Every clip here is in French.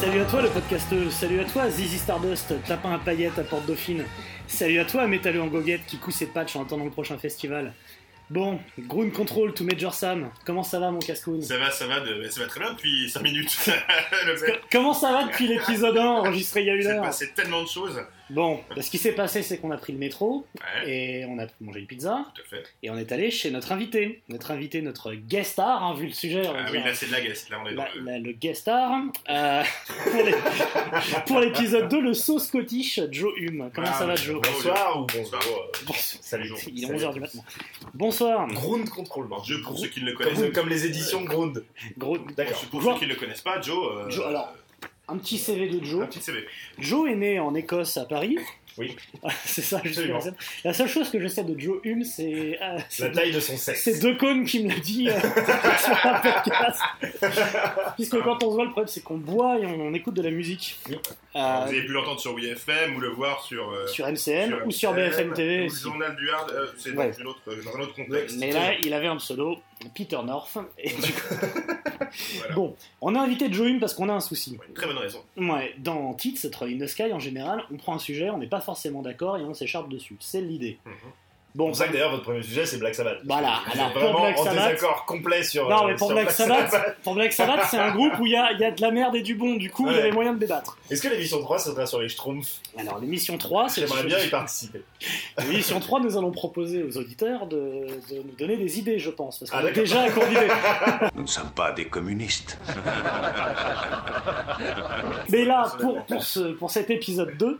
Salut à toi le podcasteux, salut à toi Zizi Stardust, tapin à paillettes à Porte Dauphine, salut à toi Métalleux en goguette qui coud ses patchs en attendant le prochain festival. Bon, Ground Control to Major Sam, comment ça va mon cascoun Ça va, ça va, de... ça va très bien depuis 5 minutes. Comment ça va depuis l'épisode 1 enregistré il y a une C'est heure passé tellement de choses. Bon, bah, ce qui s'est passé c'est qu'on a pris le métro Ouais, et on a mangé une pizza tout à fait. et on est allé chez notre invité, notre invité, notre guest star, hein, vu le sujet. on Ah oui, dire. là c'est de la guest, là on est dans La- le... la- le guest star. euh, pour l'épisode 2, le saut scottish, Joe Hume. Comment Ah, ça va, Joe? bon. Bonsoir ou Bonsoir. bonjour. euh, Salut. Il est Salut 11h à du matin. Bonsoir. Ground Control. Joe, pour ceux qui ne le Comme, connaissent comme les éditions Ground. Gros, D'accord. Pour Joe- ceux qui ne le connaissent pas, Joe... euh, Joe, alors, un petit CV de Un Joe. petit CV. Joe est né en Écosse, à Paris. Oui. c'est ça, sais. La seule chose que je sais de Joe Hume, c'est. euh, La taille de son sexe. c'est deux cônes qui me l'a dit euh, sur un podcast. Puisque quand on se voit, le problème c'est qu'on boit et on, on écoute de la musique. Oui. Euh, Vous avez pu l'entendre sur WFM ou le voir sur... euh, sur MCN ou sur BFM TV. Ou le journal du Hard, euh, c'est Ouais. dans, dans un autre contexte. Mais là, il avait un pseudo, Peter North. Et du coup- Voilà. Bon, on a invité Joe Hume parce qu'on a un souci. Ouais, Une très bonne raison. Ouais, dans Troll in the Sky, en général, on prend un sujet, on n'est pas forcément d'accord et on s'écharpe dessus. C'est l'idée. Mhm. Bon, pour ça que d'ailleurs votre premier sujet c'est Black Sabbath. Voilà, alors, pour vraiment Black en Sabbath- désaccord complet sur. non, euh, mais pour sur Black Sabbath, pour Black Sabbath, c'est un groupe où il y a, il y a de la merde et du bon, du coup, il y avait moyen de débattre. Est-ce que l'émission 3 ça sera sur les Schtroumpfs? Alors, l'émission 3, c'est J'aimerais bien y participer. L'émission 3, nous allons proposer aux auditeurs de, de nous donner des idées, je pense. Parce qu'on Ah, a d'accord. déjà un cours d'idées. Nous ne sommes pas des communistes. Mais là, pour, pour, ce, pour cet épisode 2,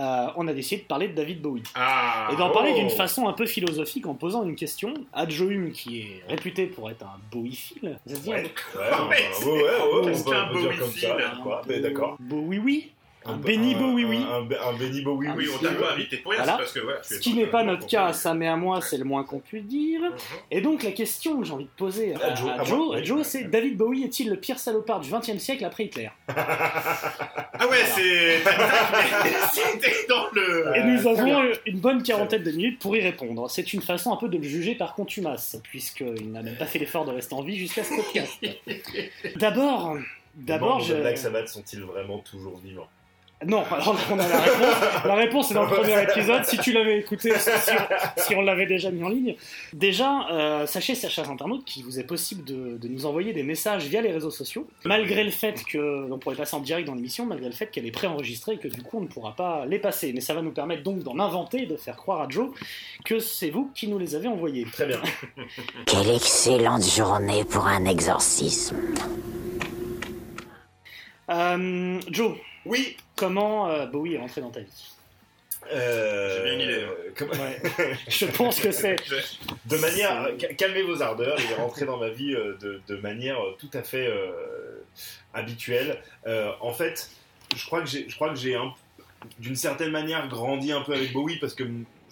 euh, on a décidé de parler de David Bowie. Ah Et d'en parler oh. d'une façon un peu philosophique en posant une question à Joe Hume, qui est réputé pour être un Bowie-phile. Dit Ouais, un- ouais, Ouais, ouais, c'est- ouais, ouais, on qu'est-ce peut- qu'un on peut dire comme Bowie-phile ça, quoi. Mais d'accord. Bowie, oui. Un Benny Bowie, oui. Un, un, un Benny Bowie, Oui, on t'a pas invité pour rien, parce que... Voilà, Ce qui n'est pas notre cas, ça mais à moi, c'est le moins qu'on puisse dire. Mhm. Et donc la question que j'ai envie de poser à, Joe, oui. C'est David Bowie est-il le pire salopard du XXe siècle après Hitler? Ah ouais, c'est... C'était dans le... Et nous très avons une bonne quarantaine de minutes pour y répondre. C'est une façon un peu de le juger par contumace, puisqu'il n'a même pas fait l'effort de rester en vie jusqu'à ce podcast. D'abord, d'abord, je... Black Sabbath sont-ils vraiment toujours vivants? Non, alors on a la réponse. La réponse est dans le premier épisode. Si tu l'avais écouté, si, si on l'avait déjà mis en ligne. Déjà, euh, sachez, chers internautes, qu'il vous est possible de, de nous envoyer des messages via les réseaux sociaux, malgré le fait que on pourrait passer en direct dans l'émission, malgré le fait qu'elle est préenregistrée et que du coup on ne pourra pas les passer. Mais ça va nous permettre donc d'en inventer et de faire croire à Joe que c'est vous qui nous les avez envoyés. Très bien. Quelle excellente journée pour un exorcisme. Euh, Joe, Oui comment euh, Bowie est rentré dans ta vie Euh, J'ai bien une idée, hein. Je pense que c'est. De manière, ca- calmez vos ardeurs, il est rentré dans ma vie euh, de, de manière euh, tout à fait euh, habituelle. Euh, en fait, je crois que j'ai, je crois que j'ai un- d'une certaine manière grandi un peu avec Bowie parce que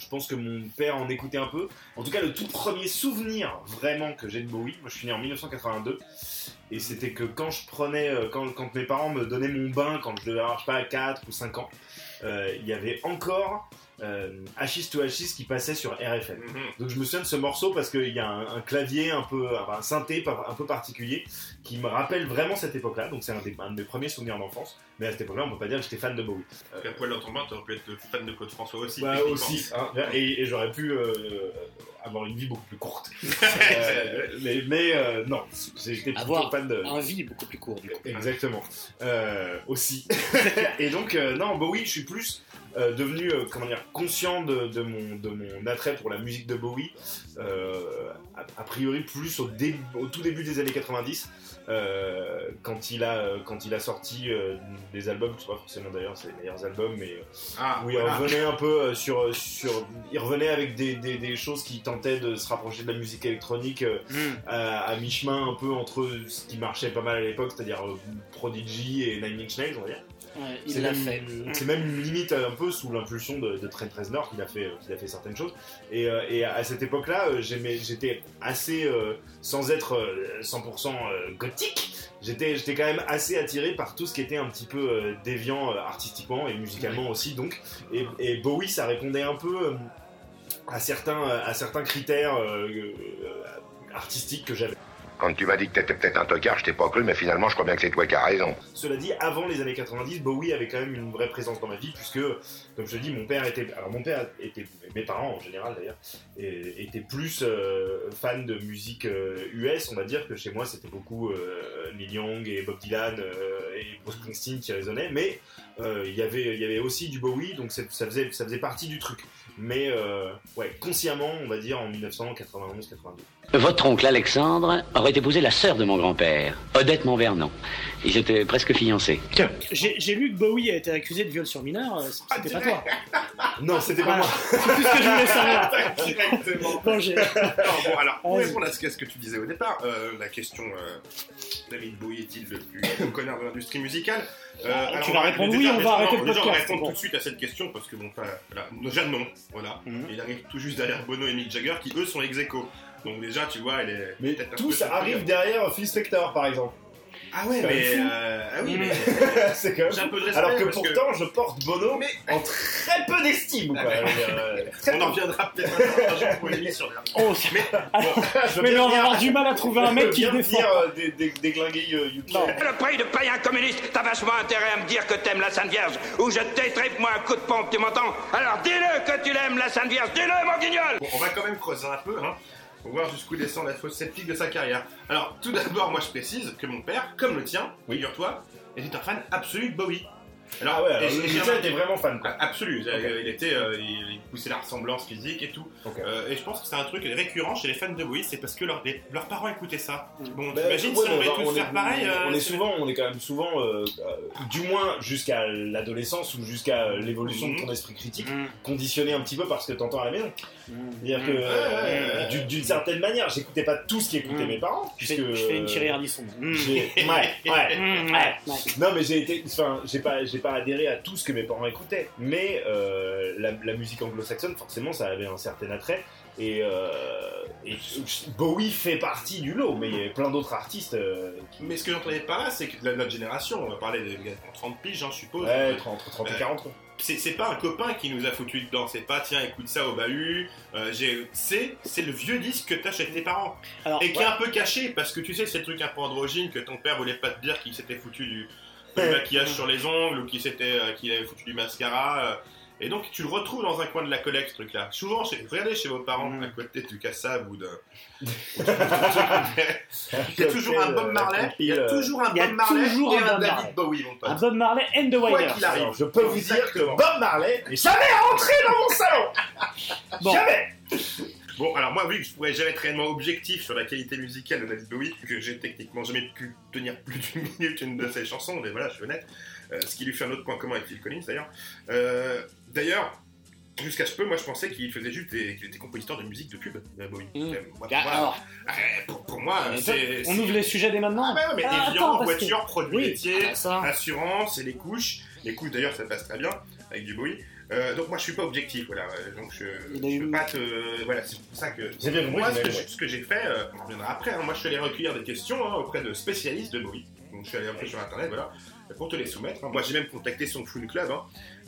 je pense que mon père en écoutait un peu. En tout cas, le tout premier souvenir vraiment que j'ai de Bowie, moi je suis né en 1982, et c'était que quand je prenais, euh, quand, mes parents me donnaient mon bain, quand je devais avoir, je sais pas, 4 ou 5 ans, euh, il y avait encore euh, Hachis to Hachis qui passait sur RFM. Mhm. Donc je me souviens de ce morceau parce qu'il y a un, un clavier un peu, enfin, un synthé un peu particulier qui me rappelle vraiment cette époque-là. Donc c'est un, de mes premiers souvenirs d'enfance. Mais à cette époque-là, on peut pas dire que j'étais fan de Bowie. Un poil dans ton bain, t'aurais pu être fan de Claude François aussi. Bah, aussi, hein, et, et j'aurais pu euh, avoir une vie beaucoup plus courte. Euh, mais mais euh, non, j'étais plutôt Avoir fan de. Un vie beaucoup plus court, du coup. Exactement. Euh, aussi. et donc, euh, non, Bowie, je suis plus euh, devenu, euh, comment dire, conscient de, de mon, de mon attrait pour la musique de Bowie, euh, a, a priori plus au, tout début des années 90, euh, quand il a quand il a sorti des albums, je sais pas forcément d'ailleurs c'est les meilleurs albums, mais Ah, où il voilà. revenait un peu sur sur il revenait avec des, des, des choses qui tentaient de se rapprocher de la musique électronique euh, Mm. à, à mi-chemin un peu entre ce qui marchait pas mal à l'époque, c'est-à-dire Prodigy et Nine Inch Nails, on va dire. Ouais, C'est il l'a même- fait. C'est même une limite un peu sous l'impulsion de, de Trent Reznor qu'il a fait, qu'il a fait certaines choses. Et, euh, et à cette époque-là, euh, j'étais assez, euh, sans être euh, 100% euh, gothique, j'étais, j'étais quand même assez attiré par tout ce qui était un petit peu euh, déviant euh, artistiquement et musicalement aussi. Donc, et, et Bowie, ça répondait un peu euh, à certains, à certains critères euh, euh, artistiques que j'avais. Quand tu m'as dit que t'étais peut-être un tocard, je t'ai pas cru, mais finalement, je crois bien que c'est toi qui as raison. Cela dit, avant les années 90, Bowie avait quand même une vraie présence dans ma vie, puisque, comme je te dis, mon père était. Alors, mon père était. Mes parents, en général d'ailleurs, étaient plus euh, fans de musique euh, US, on va dire, que chez moi, c'était beaucoup euh, Neil Young et Bob Dylan euh, et Bruce Springsteen qui résonnaient, mais euh, il y avait- il y avait aussi du Bowie, donc ça faisait, ça faisait partie du truc. Mais, euh, ouais, consciemment, on va dire, en 1991-92. Votre oncle Alexandre aurait épousé la sœur de mon grand-père, Odette Montvernon. Ils étaient presque fiancés. J'ai j'ai lu que Bowie a été accusé de viol sur mineur, euh, c'était pas toi. Non, c'était pas Voilà. moi. C'est tout ce que je voulais savoir. Directement. Bon, Alors, bon, alors, pour répondre à ce que ce que tu disais au départ, euh, la question euh, David Bowie est-il le plus connard de l'industrie musicale Euh, Ah, alors, tu vas répondre oui, on va arrêter le déjà, on va podcast. répondre Bon. tout de suite à cette question parce que bon, enfin, voilà, déjà non, voilà. Mhm. Il arrive tout juste derrière Bono et Mick Jagger qui eux sont ex aequo. Donc déjà, tu vois, elle est Mais peu surpris. arrivent derrière Phil Spector, par exemple. Ah ouais, C'est mais euh, ah oui, mais c'est quand même j'ai un peu de respect Alors que pourtant, je porte Bono Mais- en très peu d'estime. Ah ouais. Euh, on en reviendra peut-être un jour pour d'ailleurs. Oh, Mais bon, mais là, on va dire- avoir du mal à trouver un mec qui défend. euh, des, des, des glingués euh. Le prix de païen communiste, t'as vachement intérêt à me dire que t'aimes la Sainte Vierge, ou je t'étripe moi un coup de pompe, tu m'entends? Alors dis-le que tu l'aimes, la Sainte Vierge, dis-le, mon guignol Bon, on va quand même creuser un peu, hein, pour voir jusqu'où descend la fausse sceptique de sa carrière. Alors, tout d'abord, moi je précise que mon père, comme le tien, figure-toi, était un fan absolu de Bowie. Alors, Ah ouais, alors et- était vraiment fan. Quoi. Absolu, Ok. euh, il était, euh, il, il poussait la ressemblance physique et tout. Euh, et je pense que c'est un truc récurrent chez les fans de Bowie, c'est parce que leurs, les- leurs parents écoutaient ça. Bon, Bah, t'imagines ouais, si on devait tous est- faire pareil euh, on est c'est- souvent, on est quand même souvent, euh, euh, du moins jusqu'à l'adolescence ou jusqu'à l'évolution de ton esprit critique, Mm. conditionné un petit peu par ce que t'entends à la maison. Mm. C'est-à-dire que, euh, d'une- certaine manière, j'écoutais pas tout ce qu'écoutaient Mm. mes parents, puisque je fais une Thierry Ardisson. Mm. j'ai- ouais. Mm, ouais, ouais. Non, mais j'ai été, enfin, j'ai pas, j'ai pas adhéré à tout ce que mes parents écoutaient, mais euh, la, la musique anglo-saxonne, forcément, ça avait un certain attrait. Et, euh, et Bowie fait partie du lot, mais il y avait plein d'autres artistes euh, qui. Mais ce que j'entendais par là, c'est que la- notre génération, on va parler des gars de 30 piges, hein, je suppose. Ouais, entre 30 et Euh, 40 quoi. c'est c'est pas un copain qui nous a foutu dedans, c'est pas tiens écoute ça au bahut, euh, c'est c'est le vieux disque que t'as chez tes parents Alors, et qui est un peu caché parce que tu sais c'est le truc un peu androgyne que ton père voulait pas te dire qu'il s'était foutu du, du maquillage sur les ongles ou qu'il s'était euh, qu'il avait foutu du mascara euh, et donc tu le retrouves dans un coin de la collecte ce truc là. Souvent chez, regardez chez vos parents Mm. à côté du cassab ou de il y a toujours un Bob Marley, il y a toujours un Il y a Bob Marley toujours et un David. Bowie mon pote. un Bob Marley and the Quoi Wailers. qu'il arrive. Je peux vous dire que. Bob Marley n'est jamais rentré dans mon salon Bon. Jamais Bon, alors moi, que je pourrais jamais être réellement objectif sur la qualité musicale de David Bowie, que j'ai techniquement jamais pu tenir plus d'une minute une de ses chansons, mais voilà, je suis honnête, euh, ce qui lui fait un autre point commun avec Phil Collins d'ailleurs. Euh, d'ailleurs, jusqu'à ce peu, moi je pensais qu'il faisait juste des, qu'il était compositeur de musique de pub, euh, Bowie. Mm. Euh, moi, Ah, Euh, pour, pour moi, mais c'est. on c'est- ouvre les sujets dès maintenant. Ah, bah ouais, mais Ah, les attends, que- voitures, produits Oui, laitiers, ah, ça. assurance et les couches. Les couches d'ailleurs, ça passe très bien avec du Bowie. Euh, donc moi je suis pas objectif, voilà. Euh, Donc je, Il a je eu- peux pas te. Voilà, c'est pour ça que. Bien compris, Moi, ce que ce que j'ai fait, euh, on en reviendra après, hein, moi je suis allé recueillir des questions hein, auprès de spécialistes de Bowie. Donc je suis allé un peu sur internet, voilà, pour te les soumettre. hein. Moi j'ai même contacté son Foon Club.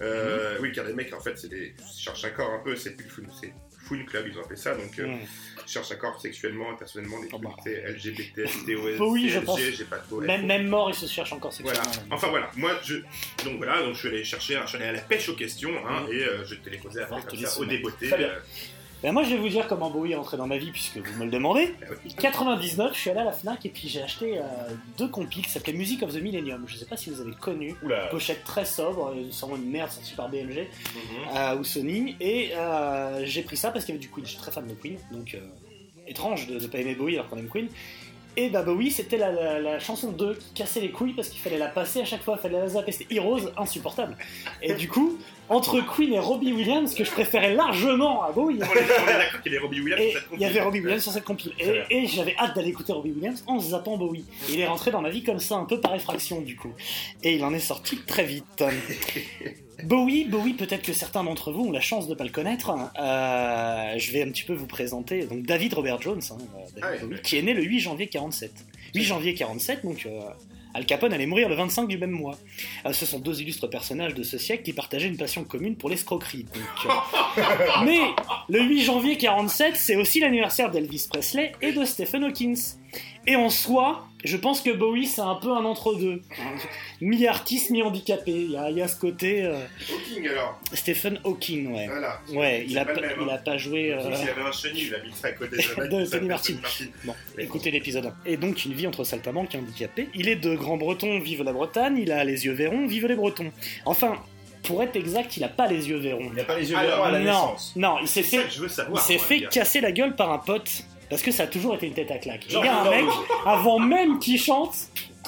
Euh, Oui, car les mecs en fait, c'est des. Ils cherchent un corps un peu, c'est plus le Foon, c'est Foon Club, ils ont appelé ça. Donc euh, Mm. ils cherchent un corps sexuellement et personnellement, des Oh bah. trucs tu sais, LGBT, STOS, je pense. j'ai pas trop. Même, même mort, il se cherche encore Voilà. sexuellement. Enfin voilà, moi je donc voilà, donc je suis allé chercher, je suis allé à la pêche aux questions hein, Mhm. et euh, je te les posais après comme ça au sommets. Ben, moi, je vais vous dire comment Bowie est rentré dans ma vie puisque vous me le demandez. ah oui. 99, je suis allé à la Fnac et puis j'ai acheté euh, deux compiles qui s'appelaient Music of the Millennium. Je sais pas si vous avez connu. Oula. Pochette très sobre, euh, sûrement une merde sortie par BMG euh, ou Sony. Et euh, j'ai pris ça parce qu'il y avait du Queen. Je suis très fan de Queen, donc étrange de ne pas aimer Bowie alors qu'on aime Queen. Et bah Bowie, c'était la, la- la chanson 2 qui cassait les couilles parce qu'il fallait la passer à chaque fois, il fallait la zapper. C'était Heroes, insupportable. Et du coup, entre Queen et Robbie Williams, que je préférais largement à Bowie, On est on est d'accord qu'il y avait Robbie Williams et sur cette il y avait compil. Robbie Williams sur cette. Et, et j'avais hâte d'aller écouter Robbie Williams en zappant Bowie. Et il est rentré dans ma vie comme ça, un peu par effraction du coup. Et il en est sorti très vite. Bowie, Bowie, peut-être que certains d'entre vous ont la chance de ne pas le connaître. Euh, je vais un petit peu vous présenter donc David Robert Jones, hein, euh, David Ah oui, Bowie, oui. qui est né le 8 janvier 47. 8 janvier 47, donc euh, Al Capone allait mourir le 25 du même mois. Euh, ce sont deux illustres personnages de ce siècle qui partageaient une passion commune pour l'escroquerie. mais le 8 janvier 47, c'est aussi l'anniversaire d'Elvis Presley et de Stephen Hawking. Et en soi, je pense que Bowie, c'est un peu un entre-deux. Mi-artiste, mi-handicapé. Il y, a- il y a ce côté. euh, Hawking alors, Stephen Hawking, ouais. voilà. Ouais, il a, pas pas, le même, il a hein. pas joué. euh, il avait un chenil, il habite à côté de de Tony Martin. Martin. Bon, écoutez l'épisode 1. Et donc, une vie entre saltimbanque et handicapé. Il est de Grand Breton, vive la Bretagne. Il a les yeux verrons, vive les Bretons. Enfin, pour être exact, il a pas les yeux verrons. Il n'a pas les yeux verts à la non, naissance. non, il s'est ça fait que je veux Il savoir. s'est moi, fait gars. casser la gueule par un pote parce que ça a toujours été une tête à claque. Il y a un mec, avant même qu'il chante,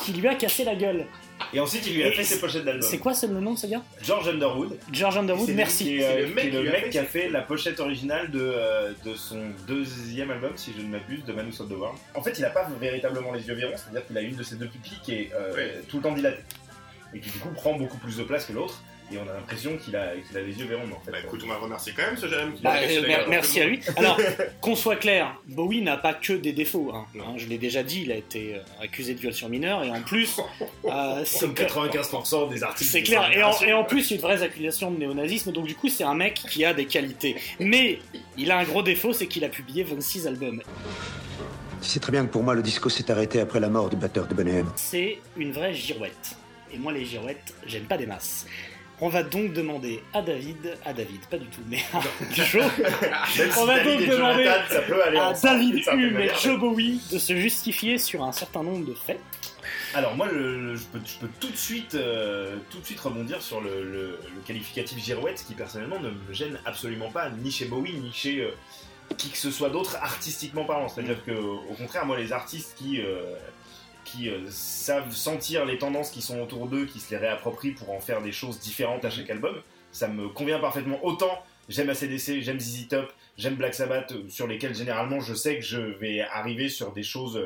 qui lui a cassé la gueule. Et ensuite, il lui a Et fait ses pochettes d'album. C'est quoi ce- le nom de ce gars? George Underwood. George Underwood, merci. C'est euh, le mec qui est qui le lui a mec fait qui a fait la pochette originale de, euh, de son deuxième album, si je ne m'abuse, de Manu of the World. En fait, il n'a pas véritablement les yeux verrons, c'est-à-dire qu'il a une de ses deux pupilles qui est euh, Ouais. tout le temps dilatée. Et qui du coup prend beaucoup plus de place que l'autre. Et on a l'impression qu'il a, qu'il a les yeux verrons, en fait. Bah écoute, on va remercier quand même ce jeune homme qui Bah, euh, mer- merci à lui. Alors, qu'on soit clair, Bowie n'a pas que des défauts. hein. Hein, je l'ai déjà dit, il a été euh, accusé de viol sur mineur et en plus, euh, c'est comme 95% des artistes. C'est de clair, et en, et en plus, il y a une vraie accusation de néonazisme, donc du coup, c'est un mec qui a des qualités. Mais il a un gros défaut, c'est qu'il a publié 26 albums. Tu sais très bien que pour moi, le disco s'est arrêté après la mort du batteur de Bonnet M. C'est une vraie girouette. Et moi, les girouettes, j'aime pas des masses. On va donc demander à David, à David, pas du tout, mais à Joe, on va donc demander Jonathan, à David Hume et. Joe Bowie de se justifier sur un certain nombre de faits. Alors moi, le- je, peux, je peux tout de suite, euh, tout de suite rebondir sur le, le- le qualificatif girouette, qui personnellement ne me gêne absolument pas, ni chez Bowie, ni chez euh, qui que ce soit d'autre artistiquement parlant. C'est-à-dire que, au contraire, moi, les artistes qui euh, qui euh, savent sentir les tendances qui sont autour d'eux, qui se les réapproprient pour en faire des choses différentes à chaque album, ça me convient parfaitement. Autant j'aime ACDC, j'aime ZZ Top, j'aime Black Sabbath, euh, sur lesquels généralement je sais que je vais arriver sur des choses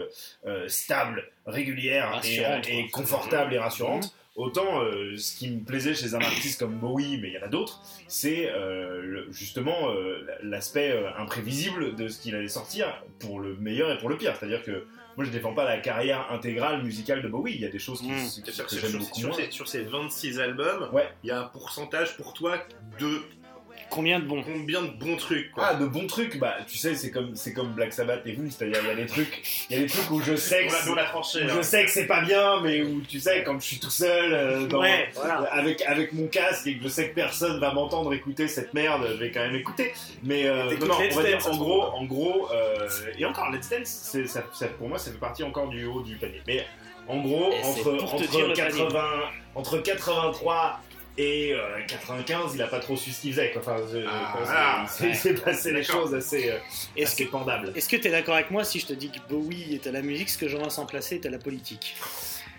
euh, stables, régulières et, confortables et rassurantes. Autant euh, ce qui me plaisait chez un artiste comme Bowie, mais il y en a d'autres, c'est euh, le- justement euh, l'aspect imprévisible de ce qu'il allait sortir pour le meilleur et pour le pire. C'est-à-dire que moi je défends pas la carrière intégrale musicale de Bowie, il y a des choses qui, Mm. qui- C'est-à-dire que que j'aime sur, beaucoup sur moins. ces, sur ces 26 albums, il Ouais. y a un pourcentage pour toi de Combien de bons combien de bons trucs quoi. Ah, de bons trucs, bah tu sais, c'est comme, c'est comme Black Sabbath et vous, c'est-à-dire il y a des trucs, il y a des trucs où je sais que on on tranché. où hein. je sais que c'est pas bien, mais où tu sais, quand je suis tout seul, euh, dans- Ouais, voilà. avec, avec mon casque et que je sais que personne va m'entendre écouter cette merde, je vais quand même écouter. Mais euh, non, on va dire en gros, en gros, euh, et encore Let's Dance, c'est- ça, ça- pour moi, ça fait partie encore du haut du panier. Mais en gros, Et entre, entre, dire le 80, entre 83 et euh, 95, il a pas trop su ce qu'il faisait. quoi. Enfin, je- Ah, pense passé les choses assez, euh, Est-ce assez pendables. est-ce que t'es d'accord avec moi si je te dis que Bowie est à la musique, ce que Jean-Vincent Placé est à la politique?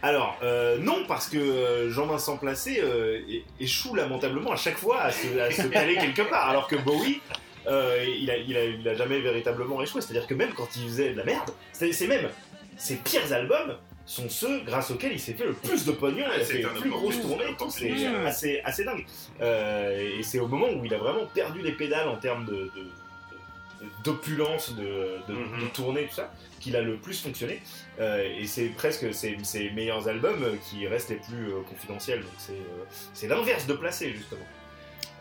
Alors, euh, non, parce que euh, Jean-Vincent Placé euh, échoue lamentablement à chaque fois à se, à se caler quelque part, alors que Bowie, euh, il, a, il, a, il a jamais véritablement échoué. C'est-à-dire que même quand il faisait de la merde, c'est c'est même ses pires albums sont ceux grâce auxquels il s'est fait le plus de pognon, il a c'est fait les un plus grosses tournées, c'est assez, assez dingue. Euh, et c'est au moment où il a vraiment perdu les pédales en termes de, d'opulence, de, de, Mhm. de tournée, tout ça, qu'il a le plus fonctionné. Euh, et c'est presque ses, ses meilleurs albums qui restent les plus euh, confidentiels. Donc c'est, euh, c'est l'inverse de Placé, justement.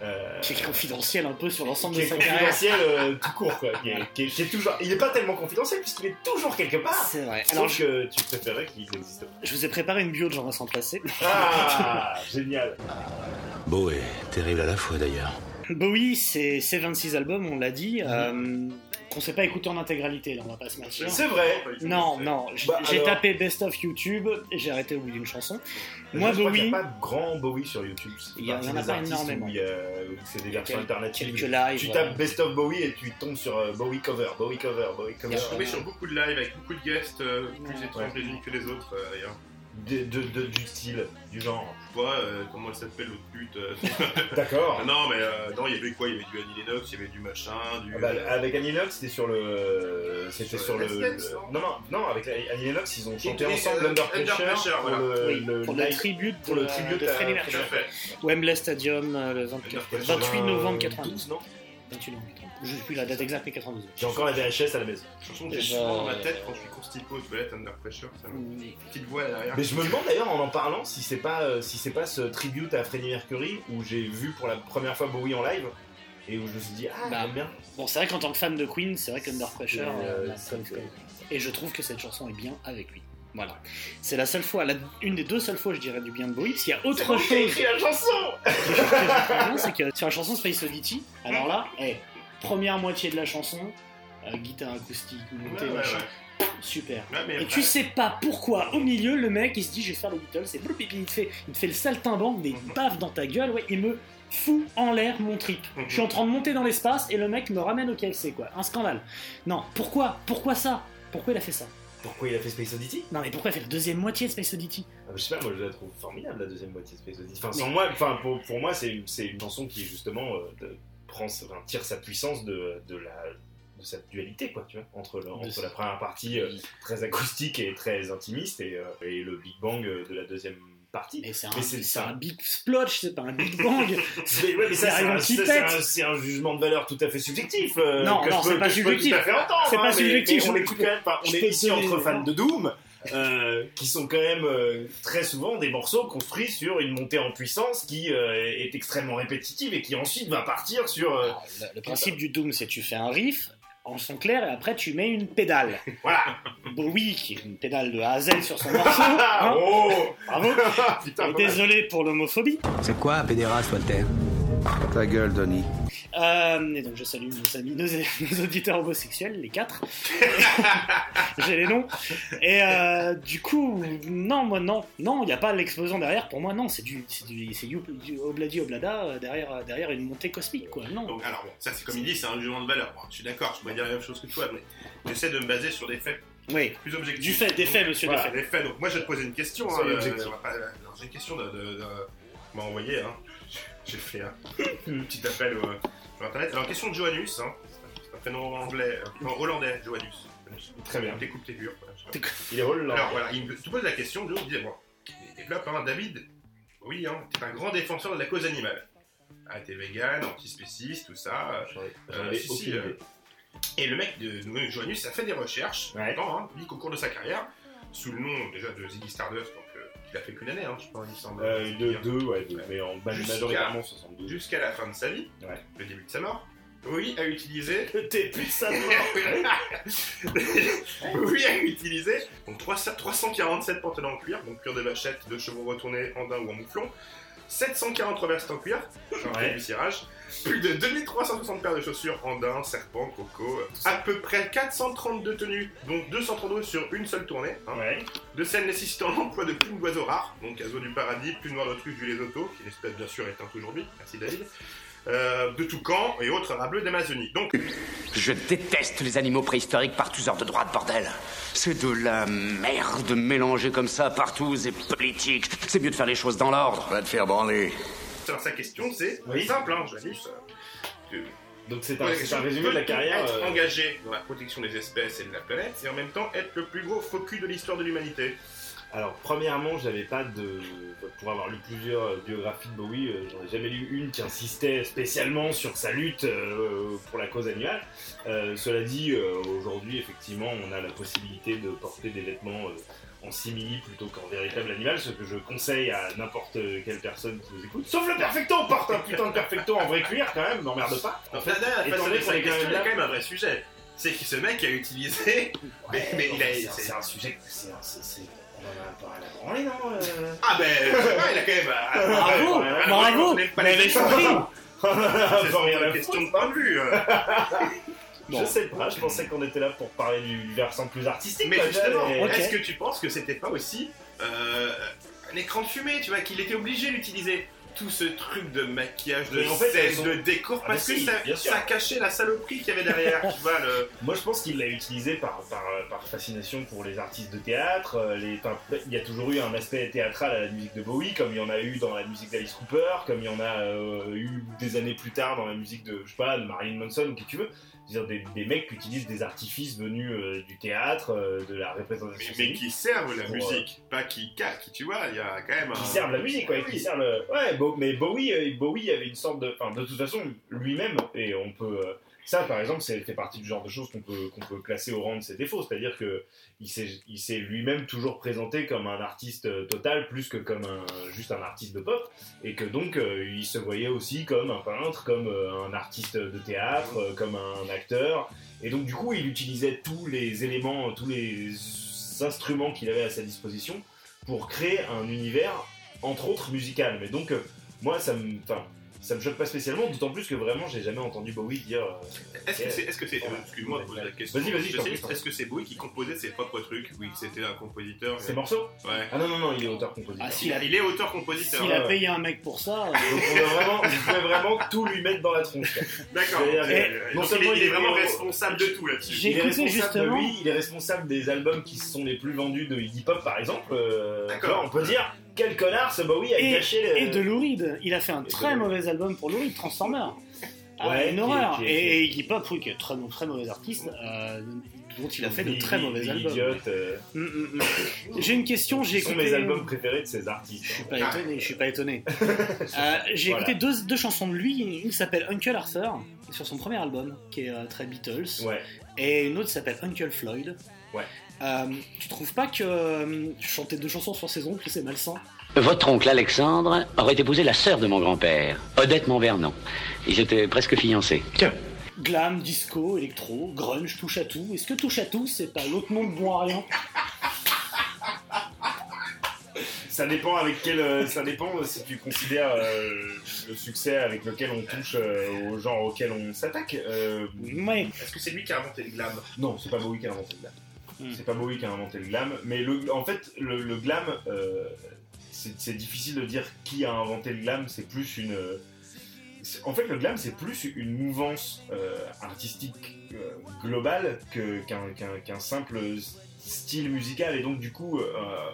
Euh, Qui est confidentiel un peu sur l'ensemble de sa carrière. confidentiel euh, tout court, quoi. Qui est, qui est- qui est toujours, il n'est pas tellement confidentiel puisqu'il est toujours quelque part. C'est vrai. Alors, Sauf je, que tu préférais qu'il n'existe pas. je vous ai préparé une bio de Jean-Vincent Placé. Ah, génial. Beau et terrible à la fois d'ailleurs. Bowie, c'est ses 26 albums, on l'a dit. Euh, qu'on s'est pas écouté en intégralité, là, on va pas se mentir. C'est vrai. Non, non, Bah, j'ai alors- tapé Best of YouTube et j'ai arrêté au bout d'une chanson. Moi, je Bowie, n'y a pas de grand Bowie sur YouTube. Il y en a pas énormément. il c'est des versions alternatives. quelques lives, Tu voilà. tapes Best of Bowie et tu tombes sur euh, Bowie cover, Bowie cover, Bowie cover. Je suis tombé sur beaucoup de lives avec beaucoup de guests euh, plus Ouais. étranges les unes que les autres. euh, d'ailleurs. De, de- de- du style, du genre. Vois euh, comment elle s'appelle l'autre pute. euh. D'accord. non, mais euh, non, il y avait quoi? Il y avait du Annie Lennox, il y avait du machin, du. Ah bah, avec Annie Lennox, c'était sur le. C'était Sur sur le. Non, non, non, avec Annie Lennox, ils ont chanté ensemble euh, Under Under Pressure pour voilà. le, oui, le pour le tribute pour le de- tribute de Freddie Tout à Mercury. fait. Wembley Stadium le 24, Under 28 novembre 92. 12, non? 28 novembre 92. Je sais plus la date exacte, mais 92. J'ai encore la VHS à la maison. Chanson que j'ai Déjà, souvent dans ma euh, tête quand je suis constipé aux toilettes Under Pressure. Ça me... Mm. Petite voix derrière. Mais je me demande d'ailleurs en en parlant si c'est pas euh, si c'est pas ce tribute à Freddie Mercury où j'ai vu pour la première fois Bowie en live et où je me suis dit ah Bah, j'aime bien. Bon, c'est vrai qu'en tant que fan de Queen, c'est vrai qu'Under Pressure, Et, euh, euh, ça me comme- fait- et je trouve que cette chanson est bien avec lui. Voilà. C'est la seule fois, la- une des deux seules fois, je dirais, du bien de Bowie, parce qu'il y a autre C'est chose écrit la chanson. que je c'est que sur la chanson Space Oddity, alors là, eh, première moitié de la chanson, euh, guitare acoustique, montée, Ouais, machin, ouais. super. Ouais, mais Et tu sais pas pourquoi, au milieu, le mec il se dit je vais faire les Beatles, et puis il te fait, il te fait le saltimbanque, des Mhm. baffes dans ta gueule, ouais, il me fout en l'air mon trip. Mhm. Je suis en train de monter dans l'espace et le mec me ramène au KFC, quoi. Un scandale. Non, pourquoi Pourquoi ça? Pourquoi il a fait ça? Pourquoi il a fait Space Oddity? Non, mais pourquoi il a fait la deuxième moitié de Space Oddity? Ah, Je sais pas, moi je la trouve formidable la deuxième moitié de Space Oddity. Enfin, Mais- sans moi, enfin pour, pour moi c'est c'est une chanson qui justement euh, de- prend, enfin, tire sa puissance de, de la de cette dualité quoi, tu vois, entre, le- entre la première partie euh, très acoustique et très intimiste et, euh, et le Big Bang euh, de la deuxième partie. Mais c'est un, c'est un big splotch, c'est pas un big bang. Mais ouais, mais ça, C'est rien un, un- un jugement de valeur tout à fait subjectif. euh, Non, non, c'est pas peux subjectif. C'est pas hein, subjectif, on je- écoute quand même, on est ici entre fans de Doom, euh, qui sont quand même euh, très souvent des morceaux construits sur une montée en puissance qui euh, est extrêmement répétitive et qui ensuite va partir sur. euh, Le, le principe du Doom, c'est que tu fais un riff en son clair et après tu mets une pédale. Voilà. Bowie, qui est une pédale de A à Z sur son morceau. hein. oh Bravo. Putain, Et désolé pour l'homophobie. C'est quoi un pédéraste, Walter Ta gueule, Donny. Euh, et donc je salue nos amis, nos, nos auditeurs homosexuels, les quatre. J'ai les noms. Et euh, du coup, non, moi non, non, il n'y a pas l'explosion derrière. Pour moi, non, c'est du, c'est du, c'est du, du obladi oblada euh, derrière, derrière une montée cosmique, quoi. Non. Donc, alors bon, ça c'est comme il dit, c'est un jugement de valeur. Bon, je suis d'accord, je pourrais dire la même chose que toi, mais j'essaie de me baser sur des faits Oui. plus objectifs. Du fait, des faits, monsieur, Voilà, des faits. des faits. Donc moi je vais te poser une question. hein, euh, pas- alors, j'ai une question de, de, de- on m'a envoyé. Hein. J'ai fait un petit appel euh, sur internet. Alors question de Joannus. Hein. C'est un prénom anglais, euh, non, hollandais, Joannus. Très bien. Découpe tes voilà. Il est là. Alors voilà, il me te pose la question, Joe, disait, il développe, hein, David, oui, hein, t'es un grand défenseur de la cause animale. Ah, t'es vegan, antispéciste, tout ça. Euh, si, si, euh. Et le mec de Joannus a fait des recherches, Ouais. longtemps, hein, dit qu'au cours de sa carrière, sous le nom déjà de Ziggy Stardust, il a fait qu'une année, hein, je crois, il semble. Euh, deux, deux, ouais, deux, mais en majoritairement 72. Jusqu'à la fin de sa vie, Ouais. le début de sa mort, oui, a utilisé T'es plus ça oui, a utilisé donc 300 347 pantalons en cuir, donc cuir de vachette, de chevaux retournés en daim ou en mouflon, 740 vestes en cuir, genre Ouais. du cirage, plus de 2360 paires de chaussures en daim, serpent, coco, euh, à peu près 432 tenues, donc 232 sur une seule tournée, hein, Ouais. de scènes nécessitant l'emploi de plumes d'oiseaux rares, donc oiseaux du paradis, plumes noires d'autruche du Lesotho, qui est une espèce bien sûr éteinte aujourd'hui, merci David, euh, de toucan et autres rats bleus d'Amazonie. Donc, Je déteste les animaux préhistoriques par tous heures de droite, bordel. C'est de la merde mélangée comme ça partout, c'est politique. C'est mieux de faire les choses dans l'ordre. Va te faire branler. Alors, sa question c'est Oui. simple, hein, euh, Donc c'est un, Ouais, c'est un résumé de la carrière. Être euh, engagé dans la protection des espèces et de la planète et en même temps être le plus gros faux cul de l'histoire de l'humanité. Alors, premièrement, j'avais pas de. Pour avoir lu plusieurs euh, biographies de Bowie, euh, j'en ai jamais lu une qui insistait spécialement sur sa lutte euh, pour la cause animale. Euh, cela dit, euh, aujourd'hui, effectivement, on a la possibilité de porter des vêtements euh, en simili plutôt qu'en véritable animal, ce que je conseille à n'importe quelle personne qui nous écoute. Sauf le perfecto Porte un putain de perfecto en vrai cuir quand même, m'emmerde pas. En fait, là, étant face donné à qu'on sa est quand même il y a là- quand même un vrai sujet. C'est que ce mec a utilisé. mais, mais il a. c'est un- sujet. c'est On en a à branler, non euh Ah ben, je sais pas, il a quand même. ah, Bravo, ah, bravo, pas l'avez seuls. compris. C'est à une question de point de vue. Je sais pas, je pensais qu'on était là pour parler du versant plus artistique. Mais justement, est-ce que tu penses que c'était pas aussi euh, un écran de fumée, tu vois, qu'il était obligé d'utiliser tout ce truc de maquillage, de en fait, de décor, Ah, parce que si, ça, cachait la saloperie qu'il y avait derrière, tu vois, le... Moi, je pense qu'il l'a utilisé par, par, par fascination pour les artistes de théâtre. euh, Les, enfin, il y a toujours eu un aspect théâtral à la musique de Bowie, comme il y en a eu dans la musique d'Alice Cooper, comme il y en a euh, eu des années plus tard dans la musique de, je sais pas, de Marilyn Manson ou qui tu veux. C'est-à-dire des, des mecs qui utilisent des artifices venus euh, du théâtre, euh, de la mais, représentation mais scénique, qui servent la Pour, musique, pas qui qui tu vois, il y a quand même un... qui servent la musique, ouais, qui servent le... Ouais, Bo- mais Bowie, euh, Bowie avait une sorte de... Enfin, de toute façon, lui-même, et on peut... Ça, par exemple, c'est fait partie du genre de choses qu'on peut, peut classer au rang de ses défauts. C'est-à-dire que il s'est lui-même toujours présenté comme un artiste euh, total plus que comme un, juste un artiste de pop. Et que donc, euh, il se voyait aussi comme un peintre, comme euh, un artiste de théâtre, comme un acteur. Et donc, du coup, il utilisait tous les éléments, tous les instruments qu'il avait à sa disposition pour créer un univers, entre autres musical. Mais donc, moi, ça me, ça me choque pas spécialement, d'autant plus que vraiment, j'ai jamais entendu Bowie dire. euh, Est-ce que c'est, est-ce que c'est, Ouais. excuse-moi de poser la question. Vas-y, vas-y, sais. Est-ce que c'est Bowie qui composait ses propres trucs Oui, c'était un compositeur. Ces mais- morceaux Ouais. Ah non, non, non, il est auteur-compositeur. Ah, s'il a, Il est auteur-compositeur. s'il a payé un mec pour ça, euh, Donc, on vraiment, vous pouvez vraiment tout lui mettre dans la tronche. D'accord. Euh, non seulement il, est, il il vraiment responsable de tout là-dessus. J'ai il est écouté responsable justement- de lui, il est responsable des albums qui sont les plus vendus de Iggy Pop, par exemple. Euh, D'accord. on peut dire, quel connard ce Bowie a Et- gâché le... et de Lou Reed. Il a fait un Et très mauvais album pour Lou Reed, Transformer. Ah, Ouais, une qui horreur. qui est- Et, Iggy Pop, oui, qui est très, très mauvais artiste, euh, dont il a fait de très mauvais albums. Euh, Mm, mm, mm. J'ai une question, j'ai Ce sont écouté. mes albums préférés de ces artistes. Je suis pas étonné, je suis pas étonné. Euh, j'ai Voilà. écouté deux, deux chansons de lui, une qui s'appelle Uncle Arthur, sur son premier album, qui est euh, très Beatles, Ouais. et une autre qui s'appelle Uncle Floyd. Ouais. Euh, tu trouves pas que euh, chanter deux chansons sur ses oncles, c'est malsain? Votre oncle Alexandre aurait épousé la sœur de mon grand-père, Odette Montvernon. Ils étaient presque fiancés. Glam, disco, électro, grunge, touche à tout. Est-ce que touche à tout, c'est pas l'autre nom de bon à rien? Ça dépend avec quel. euh, ça dépend si tu considères euh, le succès avec lequel on touche euh, au genre auquel on s'attaque. Euh, Ouais. Est-ce que c'est lui qui a inventé le glam? Non, c'est pas Bowie qui a inventé le glam. Hmm. C'est pas Bowie qui a inventé le glam. Mais le, en fait, le, glam, euh, c'est c'est difficile de dire qui a inventé le glam. C'est plus une. En fait, le glam, c'est plus une mouvance euh, artistique euh, globale qu'un simple style musical. Et donc, du coup, euh,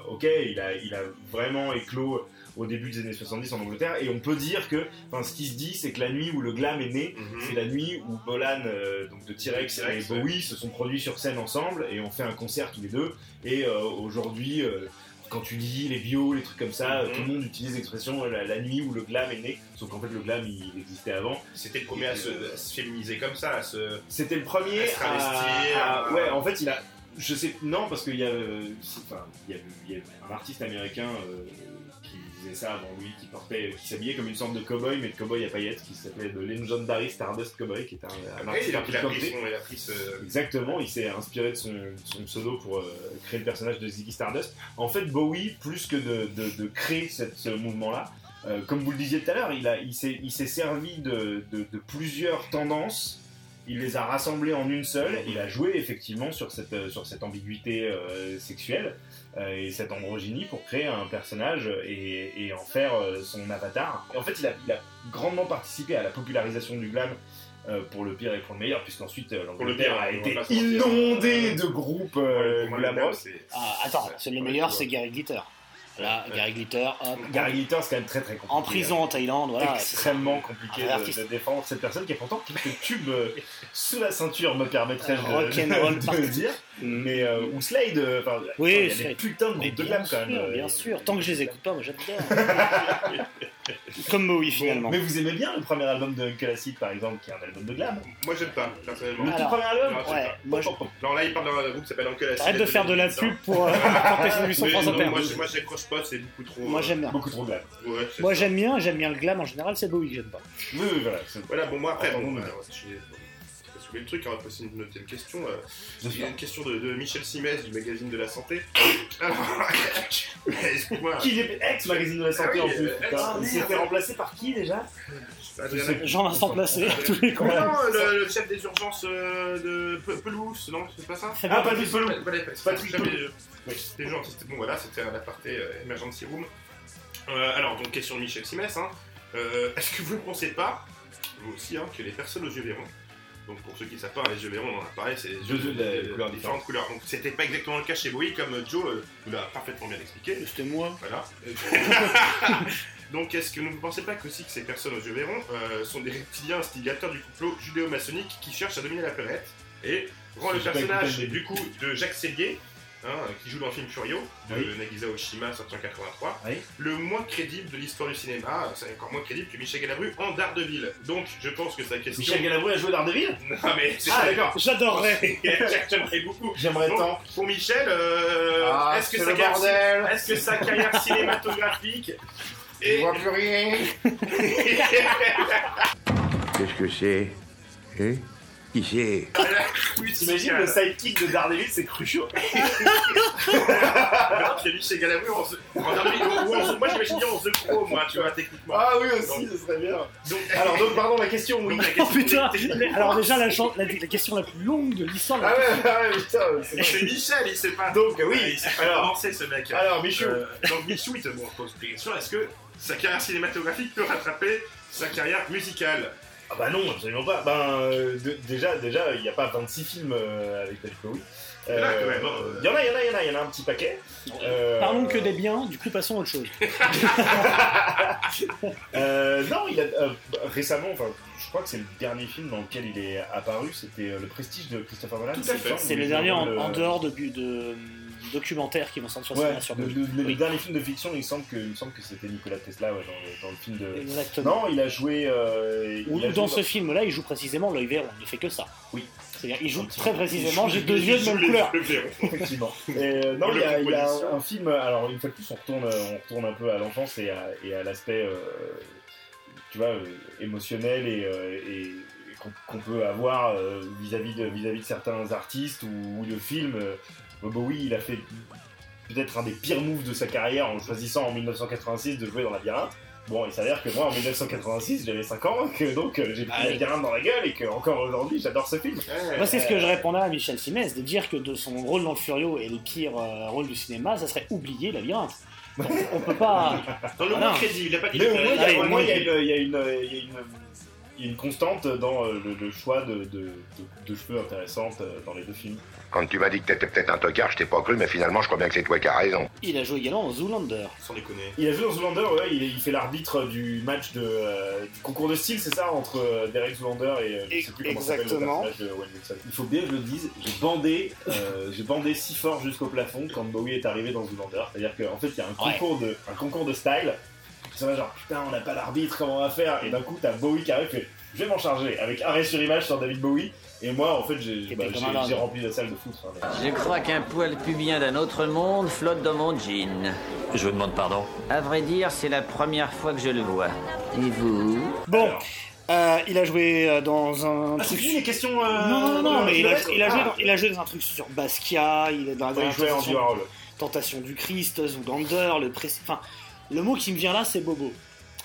ok, il a, il a vraiment éclos au début des années 70 en Angleterre. Et on peut dire que, enfin, ce qui se dit, c'est que la nuit où le glam est né, c'est la nuit où Bolan, euh, donc de T-Rex et Bowie, se sont produits sur scène ensemble et ont fait un concert tous les deux. Et euh, aujourd'hui, euh, quand tu lis les bios, les trucs comme ça, Mhm. tout le monde utilise l'expression euh, la, la nuit où le glam est né. Sauf qu'en fait, le glam, il existait avant. C'était le premier à se, à se féminiser comme ça, à se... C'était le premier À se à, travestir, à- à- Ouais, en fait, il a. Je sais. Non, parce qu'il y a. euh, Enfin, il y a, il y a un artiste américain euh, faisait ça avant lui, qui portait. qui s'habillait comme une sorte de cowboy, mais de cowboy à paillettes, qui s'appelait The Legendary Stardust Cowboy, qui était un, un artiste il a, pris country. son... Il a pris ce... Exactement, il s'est inspiré de son, son pseudo pour euh, créer le personnage de Ziggy Stardust. En fait, Bowie, plus que de, de- de créer cette- ce mouvement-là, euh, comme vous le disiez tout à l'heure, il, a- il s'est servi de, de- de plusieurs tendances, il les a rassemblées en une seule, il a joué effectivement sur cette, euh, sur cette ambiguïté euh, sexuelle et cette androgynie pour créer un personnage et, et en faire euh, son avatar. Et en fait, il a, il a grandement participé à la popularisation du glam euh, pour le pire et pour le meilleur, puisqu'ensuite euh, l'Angleterre pire, a été inondée de groupes euh, glam rock. Ah, attends, c'est le meilleur, c'est. Gary Glitter. Là, Gary Glitter, hop, Gary Glitter, c'est quand même très très compliqué. en prison en Thaïlande, voilà. extrêmement compliqué de, défendre cette personne qui a pourtant quelques tubes euh, sous la ceinture, me Rock'n'roll de, le dire. Mais, euh, ou Slade, euh, enfin, Oui, il y a des putains de groupes de glam quand même. euh, bien sûr. Tant que je les écoute pas, moi j'aime bien. Comme Bowie finalement. Mais vous aimez bien le premier album de Uncle Acid par exemple, qui est un album de glam Moi, j'aime pas, personnellement. Le tout premier album non, Ouais, moi je... Non, là, il parle d'un groupe qui s'appelle Uncle Acid. Arrête de faire de la pub pour émissions Mais France Inter. Moi, j'accroche pas, c'est beaucoup trop... Moi j'aime bien. Beaucoup trop glam. Moi j'aime bien, j'aime bien le glam en général, c'est Bowie que j'aime pas. Oui, oui, voilà. Voilà, bon, moi, après, Attends, bon, je suis- parce le truc, on va passer une une question. euh, il y a une question de, de Michel Simès du magazine de la santé. Alors, excuse-moi. Qui est ex-magazine de la santé Ah en plus. euh, Il s'est fait remplacer par qui déjà? Adrien- Jean Vincent Placé, à tous les coups. Non, le, chef des urgences euh, de Pe- Pelouse, non, c'est pas ça? Ah, Patrick Pelou. Ouais, ouais, c'est Patrick jamais- Pelou. Oui, c'était gentil, c'était bon, voilà, c'était un aparté euh, Emergency Room. Euh, alors, donc, question de Michel Simès, hein. Euh, Est-ce que vous ne pensez pas, vous aussi, hein, que les personnes aux yeux verrons, donc pour ceux qui ne savent pas, les yeux verrons, on en a parlé, c'est les yeux Deux yeux de- de, de couleurs différentes couleurs. Donc, c'était pas exactement le cas chez Bowie, comme Joe euh, nous l'a parfaitement bien expliqué. C'était moi. Voilà. Donc, est-ce que vous ne pensez pas que ces personnes aux yeux verrons euh, sont des reptiliens instigateurs du complot judéo-maçonnique qui cherchent à dominer la planète et rend le personnage du coup de Jacques Sellier, hein, qui joue dans le film Furio de Oui. Nagisa Oshima sorti en 83, Oui. le moins crédible de l'histoire du cinéma, c'est encore moins crédible que Michel Galabru en Daredevil. Donc, je pense que sa question. Michel Galabru a joué Daredevil? Non mais c'est Ah d'accord. J'adorerais. J'aimerais beaucoup. J'aimerais tant. Pour Michel, euh, Ah, est-ce que, c'est sa carrière- est-ce que sa carrière cinématographique Je est vois plus rien. Qu'est-ce que c'est? Hein? Qui c'est? T'imagines le sidekick de Daredevil, c'est Cruchot. Alors que Michel Galabru en The- en Daredevil, ou en- moi j'imagine bien en The Crow, moi, tu vois, techniquement. Ah oui aussi, ce serait bien. Alors donc pardon, ma question, oui. la Oh question putain Alors déjà, la, la, la question la plus longue de l'histoire. Ah ouais, ah ouais, putain, c'est Michel, il sait pas. Donc oui, il sait pas alors- avancer ce mec. Alors Michou, Euh, donc Michou, il te pose une question est-ce que sa carrière cinématographique peut rattraper sa carrière musicale? Ah bah non, absolument pas. Ben, euh, de- déjà, déjà, il n'y a pas 26 films euh, avec David Bowie. Il y en a quand même, hein. Il y en a, il y en a, il y en a, il y en a un petit paquet. Euh, Parlons que des biens, du coup passons à autre chose. Euh, non, il a euh, récemment, enfin, je crois que c'est le dernier film dans lequel il est apparu, c'était euh, Le Prestige de Christopher Nolan. Tout à fait. C'est le il dernier en, le- en dehors de, bu- de, documentaires qui vont sortir Ouais, sur le, le- le Oui. dernier film de fiction, il me semble que, il me semble que c'était Nikola Tesla ouais, dans, le, dans le film de. Exactement. Non, il a joué. euh, Ou il a dans joué ce film-là, il joue précisément l'œil vert, il ne fait que ça. Oui. C'est-à-dire, il joue très précisément, j'ai deux yeux de même couleur. Effectivement. Et, euh, non, il y a, le il y a composition. un, un film. Alors, une fois de plus, on retourne, euh, on retourne un peu à l'enfance et à, et à l'aspect, euh, tu vois, euh, émotionnel et, euh, qu'on peut avoir euh, vis-à-vis de, vis-à-vis de certains artistes ou, ou de films. Euh, Bowie, il a fait peut-être un des pires moves de sa carrière en choisissant en 1986 de jouer dans Labyrinthe. Bon, il s'avère que moi en 1986 j'avais 5 ans, que donc euh, j'ai pris Ah. Labyrinthe dans la gueule et que encore aujourd'hui j'adore ce film. Moi, c'est ce que je répondais à Michel Simès, de dire que de son rôle dans le Furio et le pire euh, rôle du cinéma, ça serait oublier Labyrinthe. Donc, on peut pas. Dans le moins crédible, il a pas dit Mais au moins, il y a- une- il y a une- constante dans euh, le, le choix de, de, de- de cheveux intéressantes euh, dans les deux films. Quand tu m'as dit que t'étais peut-être un tocard, je t'ai pas cru, mais finalement, je crois bien que c'est toi qui as raison. Il a joué également dans Zoolander. Sans déconner. Il a joué dans Zoolander, ouais, il, il fait l'arbitre du match de, euh, du concours de style, c'est ça, entre euh, Derek Zoolander et euh, je sais plus comment s'appelle le Exactement. personnage de Owen Wilson. Il faut bien que je le dise, j'ai bandé, euh, j'ai bandé si fort jusqu'au plafond quand Bowie est arrivé dans Zoolander. C'est-à-dire qu'en fait, il y a un Ouais. concours, de, un concours de style. Ça va genre, putain, on n'a pas l'arbitre, comment on va faire Et d'un coup, t'as Bowie qui arrive, fait, je vais m'en charger, avec arrêt sur image sur David Bowie. Et moi, en fait, j'ai bah, rempli la salle de foot. hein. Je crois qu'un poil pubien d'un autre monde flotte dans mon jean. Je vous demande pardon. À vrai dire, c'est la première fois que je le vois. Et vous Bon, euh, il a joué euh, dans un. Ah, c'est fini les questions euh, Non, non, non, non, mais il a, reste- il, a joué Ah. dans, il a joué dans un truc sur Basquiat, il est dans Ouais, la il jouait en tentation, Dior. tentation du Christ, Zoolander, le pré... Enfin, le mot qui me vient là, c'est Bobo.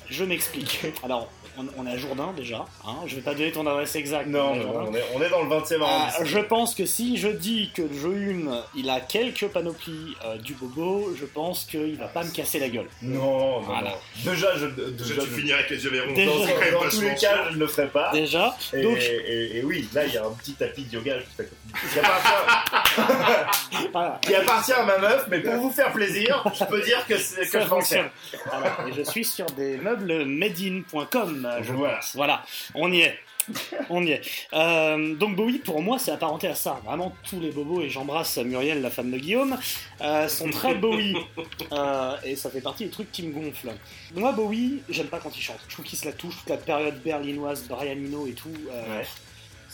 Je m'explique. Alors, on, on est à Jourdain déjà, hein, je vais pas donner ton adresse exacte. Non, on est, on est dans le 20 e Euh, arrondissement. je pense que si je dis que le jeu 1, il a quelques panoplies euh, du bobo, je pense qu'il va pas me casser la gueule. Non, non, Voilà. non. Déjà, je, Déjà, déjà, tu finirais avec les yeux verrons. Déjà. dans, tous les cas, je ne le ferai pas. Déjà, Et, donc et- et oui, là, il y a un petit tapis de yoga juste à côté. qui appartient, voilà. qui appartient à ma meuf, mais pour vous faire plaisir, je peux dire que, c'est- que Ça je m'en fonctionne. sers. Voilà. Et je suis sur des meubles madein.com. Je Voilà. pense. Voilà, on y est. On y est. Euh, donc Bowie, pour moi, c'est apparenté à ça. Vraiment, tous les bobos, et j'embrasse Muriel, la femme de Guillaume, euh, sont très Bowie. Euh, et ça fait partie des trucs qui me gonflent. Moi, Bowie, j'aime pas quand il chante. Je trouve qu'il se la touche, toute la période berlinoise, Brian Eno et tout. euh, Ouais.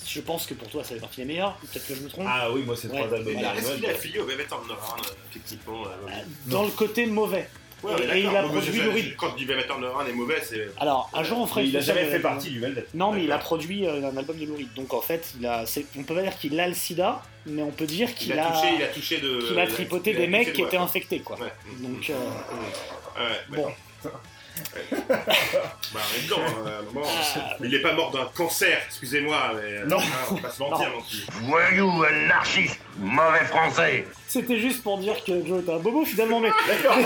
Je pense que pour toi, ça fait partie des meilleurs. Peut-être que je me trompe. Ah oui, moi, c'est trois albums. Est-ce qu'il Ouais, affilié au Underground, effectivement euh, Dans le côté mauvais. Ouais, Et- il a produit je- Lou je- Reed. Quand Bill Amateur Run est mauvais, c'est. Alors, un jour on ferait il a spéciale jamais fait partie du Velvet. Non, mais il a produit euh, un album de Lou Reed. Donc en fait, il a, on peut pas dire qu'il a le sida, mais on peut dire Il qu'il a a, touché, il a touché de. qu'il a tripoté il a des mecs de qui étaient infectés, quoi. Ouais. Donc, euh, Ouais, bon. Bah, dedans, hein, à un moment. Ah. Mais il est pas mort d'un cancer, excusez-moi, mais. Non. hein, on va pas se mentir Non. non plus. Voyou, anarchiste, mauvais français. C'était juste pour dire que Joe était un bobo finalement, mais, D'accord.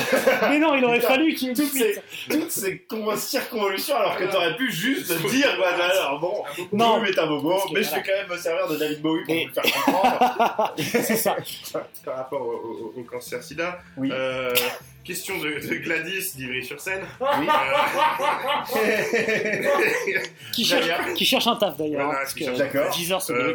mais non, il aurait Putain, fallu qu'il y ait toutes ces, toutes ces con- circonvolutions alors que t'aurais pu juste dire quoi alors bon Non. mais t'es un bobo mais je vais quand même me servir de David Bowie pour le faire comprendre C'est ça. Par rapport au, au- au cancer sida, Oui. euh, question de, de Gladys d'Ivry-sur-Seine. oui Qui Très cherche, qui cherche un taf d'ailleurs. Voilà, hein, parce qui que cherche- D'accord. 10 heures sur Euh, du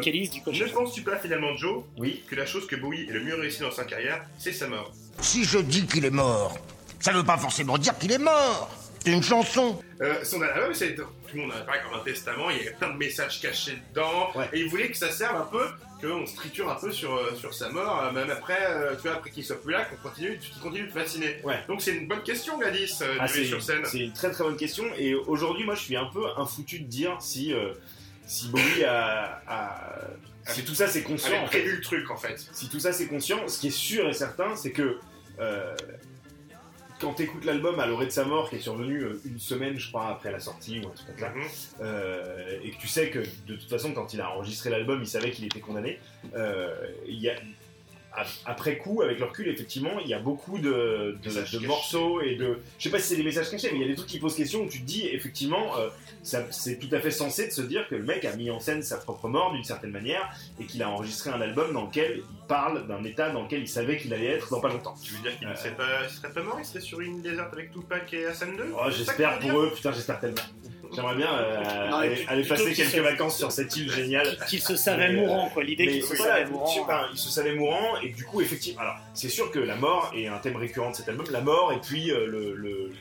ne penses-tu pas finalement, Joe, oui que la chose que Bowie ait le mieux réussi dans sa carrière, c'est sa mort? Si je dis qu'il est mort, ça ne veut pas forcément dire qu'il est mort. C'est une chanson. Euh, son album, c'est tout le monde en a parlé comme un testament. Il y avait plein de messages cachés dedans, Ouais. et il voulait que ça serve un peu, qu'on se triture un peu sur euh, sur sa mort, euh, même après, euh, tu vois, après qu'il soit plus là, qu'on continue, qu'il continue de fasciner. Ouais. Donc c'est une bonne question, Gladys, Ah, sur scène. c'est une très très bonne question et aujourd'hui moi je suis un peu infoutu de dire si si Bowie a, a- si tout ça c'est conscient en fait. prévu le truc en fait. si tout ça c'est conscient, ce qui est sûr et certain, c'est que euh, quand tu écoutes l'album à l'orée de sa mort, qui est survenu euh, une semaine, je crois, après la sortie ou un truc comme ça, Mhm. euh, et que tu sais que de toute façon, quand il a enregistré l'album, il savait qu'il était condamné, euh, il y a. Après coup, avec le recul, effectivement, il y a beaucoup de, morceaux et de. Je sais pas si c'est des messages cachés, mais il y a des trucs qui posent question où tu te dis, effectivement, euh, c'est tout à fait sensé de se dire que le mec a mis en scène sa propre mort d'une certaine manière et qu'il a enregistré un album dans lequel il parle d'un état dans lequel il savait qu'il allait être dans pas longtemps. Tu veux dire qu'il Euh. serait, pas, serait pas mort Il serait sur une déserte avec Tupac et Hassan 2 Oh, j'espère pour eux, putain, j'espère tellement. J'aimerais bien euh, Non, aller, passer quelques se- vacances sur cette île géniale. Qu'il se savait Mais, euh, mourant, quoi. L'idée qu'il se voilà, savait tu- mourant. enfin, il se savait mourant et du coup, effectivement, alors c'est sûr que la mort est un thème récurrent de cet album, la mort et puis euh, le, le- le-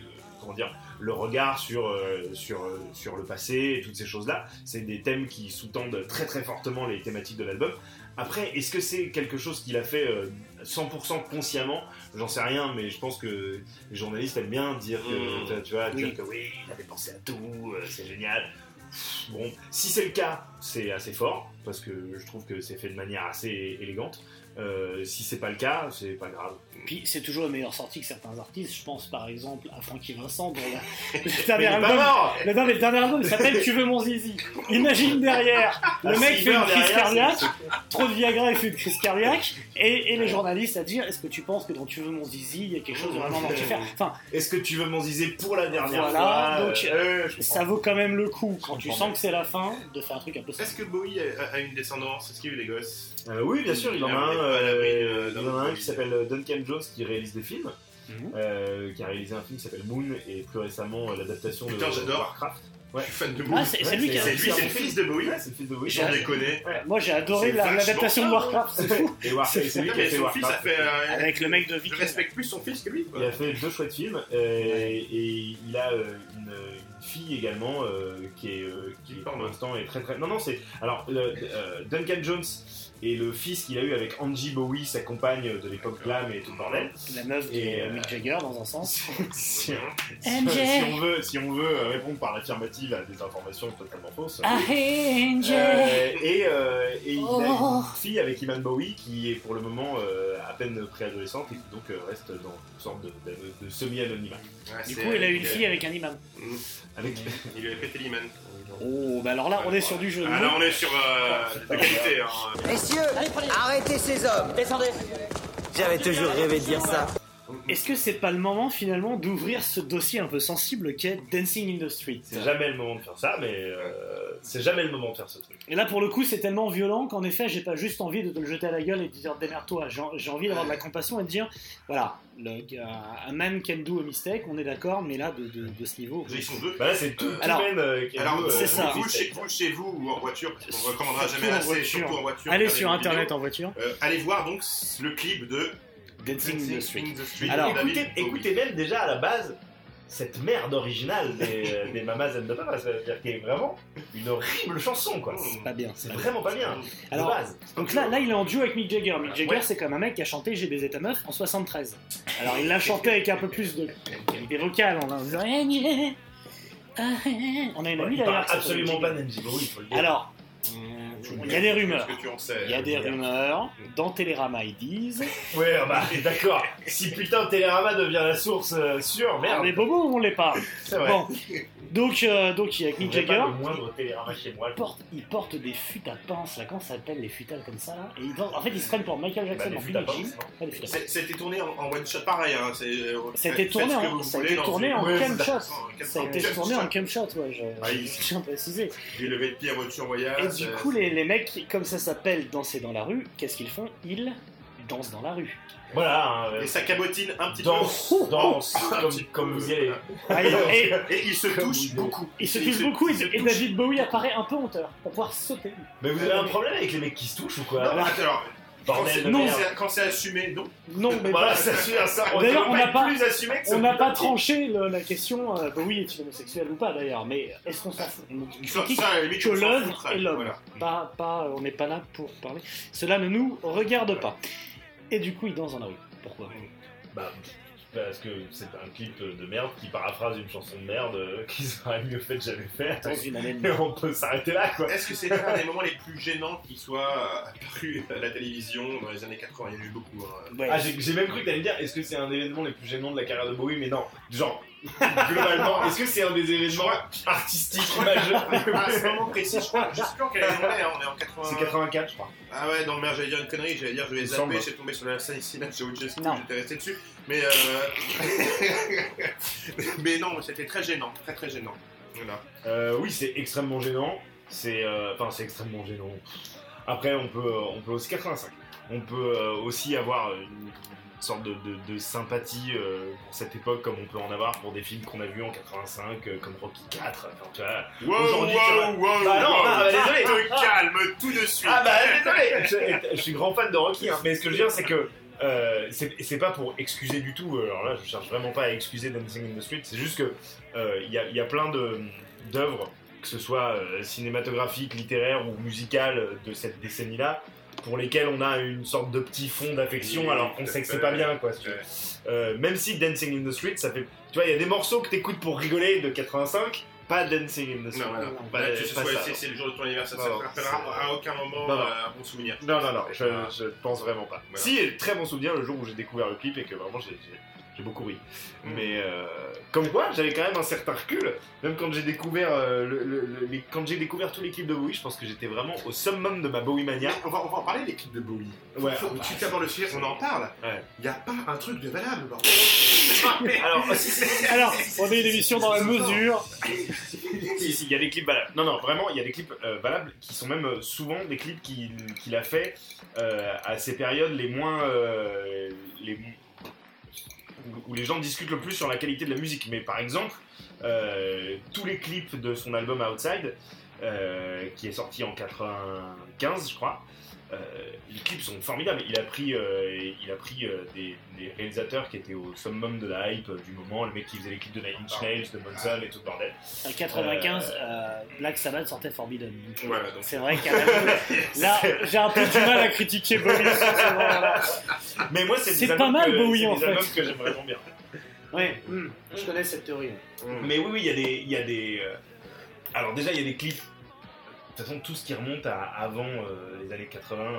comment dire, le regard sur euh, sur euh, sur le passé et toutes ces choses-là, c'est des thèmes qui sous-tendent très très fortement les thématiques de l'album. Après, est-ce que c'est quelque chose qu'il a fait euh, 100% consciemment? J'en sais rien, mais je pense que les journalistes aiment bien dire que, Mm. tu vois, dire Oui. que oui, il avait pensé à tout, euh, c'est génial. Bon, si c'est le cas, c'est assez fort, parce que je trouve que c'est fait de manière assez élégante. Euh, si c'est pas le cas, c'est pas grave. Puis c'est toujours une meilleure sortie que certains artistes. Je pense par exemple à Frankie Vincent, dont la- le dernier album. Le, non, mais le dernier album il s'appelle Tu veux mon zizi. Imagine derrière, le Ah, mec s'il fait une crise cardiaque, trop de Viagra et fait une crise cardiaque, et, et les journalistes à dire Est-ce que tu penses que dans Tu veux mon zizi, il y a quelque chose de vraiment mortifère Enfin, Est-ce que tu veux m'en disais pour la dernière Voilà, fois? donc, Euh, ça vaut quand même le coup, quand tu sens que c'est la fin, de faire un truc un peu Est-ce que Bowie a, a une descendance? Est-ce qu'il a eu des gosses? Euh, oui, bien sûr, il en a un, euh, il en a un Bowie. qui s'appelle euh, Duncan Jones qui réalise des films, Mhm. euh, qui a réalisé un film qui s'appelle Moon et plus récemment euh, l'adaptation de Putain, j'adore. Warcraft. Je suis fan de Ah, c'est c'est lui qui a c'est lui, c'est le fils de Bowie. Ouais, c'est le fils de Bowie. Moi j'ai adoré la- l'adaptation de. Warcraft, c'est fou. Et Warcraft, c'est lui qui a fait son fils a Warcraft. fait. euh, Avec le mec de Je respecte plus son fils que lui. quoi. Il a fait deux chouettes films euh, et il a euh, une, une fille également euh, qui est euh, qui Qui pour l'instant est très très non non c'est alors euh, Duncan Jones et le fils qu'il a eu avec Angie Bowie sa compagne de l'époque glam et tout le bordel La meuf de Et, euh, Mick Jagger dans un sens. si, si- MJ. si on veut si on veut euh, répondre par l'affirmative à des informations totalement fausses Ah, Angel. euh, et, euh, et il a Oh. une fille avec Iman Bowie qui est pour le moment euh, à peine préadolescente et qui donc euh, reste dans une sorte de, de- de semi-anonymat. Ouais, Du coup, il a eu une il fille avec un imam. Avec... Il lui avait pété l'imam. Oh, bah alors là, on est sur du jeu. de Ah, mots. on est sur euh, de qualité. Hein. Messieurs, arrêtez ces hommes Descendez J'avais toujours rêvé de dire ça. Est-ce que c'est pas le moment finalement d'ouvrir ce dossier un peu sensible qu'est Dancing in the Street C'est jamais le moment de faire ça, mais euh, c'est jamais le moment de faire ce truc. Et là, pour le coup, c'est tellement violent qu'en effet, j'ai pas juste envie de te le jeter à la gueule et de dire démerde-toi. J'ai envie d'avoir de la compassion et de dire voilà, le, un man can do a mistake, on est d'accord, mais là, de, de, de ce niveau. Ils sont deux. Bah là, c'est tout, tout Alors- même euh, a Alors, euh, c'est ça. Vous, chez, vous, chez vous ou en voiture, ne recommandera jamais en assez, voiture. surtout en voiture. Allez sur internet vidéo. en voiture. Euh, allez voir donc le clip de Dancing in the Street. Alors, écoutez, écoutez même déjà à la base cette merde originale des, euh, des Mamas and the Papas, c'est-à-dire qui est vraiment une horrible chanson, quoi. C'est pas bien. C'est vraiment pas bien. Alors, base. Donc là, là, il est en duo avec Mick Jagger. Mick Jagger, Ouais. c'est comme un mec qui a chanté J'ai baisé ta meuf en 73. Alors, il l'a chanté avec un peu plus de qualité vocale. On a, on a une amie parle d'ailleurs. absolument pas d'Angie Bowie, il faut le dire. Alors, il y a des rumeurs. Est-ce que tu en sais Il y a des dire. rumeurs. Dans Télérama, ils disent. Ouais, bah d'accord. Si putain Télérama devient la source euh, sûre, merde. Ah, mais Bobo, on l'est pas. C'est vrai. Bon, donc, euh, donc il y a Mick Jagger. pas le moindre Télérama chez moi. Il porte, il porte des fûts à pince, là, comment ça s'appelle les à comme ça là? Et En fait, ils se prennent pour Michael Jackson Bah, en des fûts à Billie Jean. pince, Pas des fûts à pince. C'est- C'était tourné en, en one shot pareil. Hein. c'est- euh, C'était faites- tourné faites ce que en, vous ça a voulez été dans tourné une- en Ouais, c'est shot. ça. Ça a été tourné en cum shot, ouais, je, Ah, il- je tiens à préciser. J'ai levé le pied à voiture voyage. Et du euh, coup, les, les mecs, comme ça s'appelle danser dans la rue, qu'est-ce qu'ils font? Ils dansent dans la rue. Voilà. hein, euh, Et ça cabotine un petit danse, peu. danse, Un comme, vous y allez. Ah, et, et- Et il se Comme touche vous beaucoup. ils se touchent beaucoup et, se. David Bowie apparaît un peu en hauteur pour pouvoir sauter. Mais vous avez un problème avec les mecs qui se touchent ou quoi? Non, alors, quand Bordel c'est- de non, merde. quand c'est assumé, non. Non, mais Voilà, pas- ça. On D'ailleurs, on n'a pas- plus assumé que ce On n'a pas putain de- tranché le- la question euh, Bowie est-il homosexuel ou pas d'ailleurs, mais est-ce qu'on s'en fout Ça, ça, que l'œuvre est l'homme. voilà. Pas, pas, on n'est pas là pour parler. Cela ne nous regarde pas. Et du coup, il danse dans la rue. Pourquoi? Bah, parce que c'est un clip de merde qui paraphrase une chanson de merde euh, qu'ils auraient mieux fait de jamais faire. Dans une année de Et merde. on peut s'arrêter là, quoi. Est-ce que c'est un des moments les plus gênants qui soient euh, apparus à la télévision dans les années 80 Il y en a eu beaucoup. hein. Ouais. Ah, j'ai j'ai même cru que t'allais me dire, est-ce que c'est un des événements les plus gênants de la carrière de Bowie? Mais non, genre, globalement, est-ce que c'est un des événements artistiques majeurs À ce moment précis, je crois, je sais plus en quelle année on est, hein, on est en 80. C'est 84, je crois. Ah ouais, non, merde, j'allais dire une connerie, j'allais dire je vais zapper, j'ai tombé sur la scène ici, là, j'ai Ceausescu, Non. j'étais resté dessus. Mais euh... mais non, c'était très gênant, très très gênant. Voilà. Euh, oui, c'est extrêmement gênant. C'est, euh, enfin, c'est extrêmement gênant. Après, on peut, on peut aussi 85. On peut aussi avoir une sorte de, de- de sympathie euh, pour cette époque, comme on peut en avoir pour des films qu'on a vus en 85, euh, comme Rocky 4. Enfin, tu vois, Wow, Aujourd'hui, tu vois- wow, wow, Bah non, wow. bah, désolé. Te calme tout de suite. Ah bah désolé je, je suis grand fan de Rocky, hein, mais ce que je veux dire c'est que euh, c'est pas pour excuser du tout, euh, alors là je cherche vraiment pas à excuser Dancing in the Street, c'est juste que il y, a, y a plein de- d'œuvres, que ce soit cinématographiques, littéraires ou musicales de cette décennie-là, pour lesquelles on a une sorte de petit fond d'affection alors qu'on sait que c'est pas bien quoi. Euh, même si Dancing in the Street, ça fait. Tu vois, il y a des morceaux que t'écoutes pour rigoler de 85, pas Dancing in the Street. Non, voilà. Pas- Là, tu sais, c'est le jour de ton anniversaire, ça te rappellera à aucun moment euh, un bon souvenir. Non, non, non, je, je pense vraiment pas. Voilà. Si, très bon souvenir le jour où j'ai découvert le clip et que vraiment j'ai- j'ai beaucoup ri. Mm. Mais euh, comme quoi, j'avais quand même un certain recul. Même quand j'ai découvert, euh, le- le- le- les- quand j'ai découvert tous les clips de Bowie, je pense que j'étais vraiment au summum de ma Bowie mania. On va, on va en parler des clips de Bowie. Ouais. Faut- faut- tu t'abordes le sujet, on en parle. Ouais. Il n'y a pas un truc de valable. Alors, Alors, on est une émission dans la mesure. si, si, il y a des clips valables. Non, non, vraiment, il y a des clips euh, valables qui sont même euh, souvent des clips qu'il a fait euh, à ces périodes les moins. euh, les, où- les gens discutent le plus sur la qualité de la musique. Mais par exemple, euh, tous les clips de son album Outside, euh, qui est sorti en 95, je crois, euh, les clips sont formidables. Il a pris, euh, il a pris euh, des, des réalisateurs qui étaient au summum de la hype du moment, le mec qui faisait les clips de Nine Inch Nails, de Manson et tout le bordel. En 95, euh, Black Sabbath sortait Forbidden. Voilà, donc. C'est vrai qu'à là, j'ai un peu du mal à critiquer Bowie. Mais moi, c'est C'est pas mal, que- Bowie, c'est en fait. albums que j'aime vraiment bien. Ouais, hmm, je connais cette théorie. Mais oui, oui, il y a des. il Y a des Alors, déjà, il y a des clips. De toute façon, tout ce qui remonte à avant euh, les années 80, euh,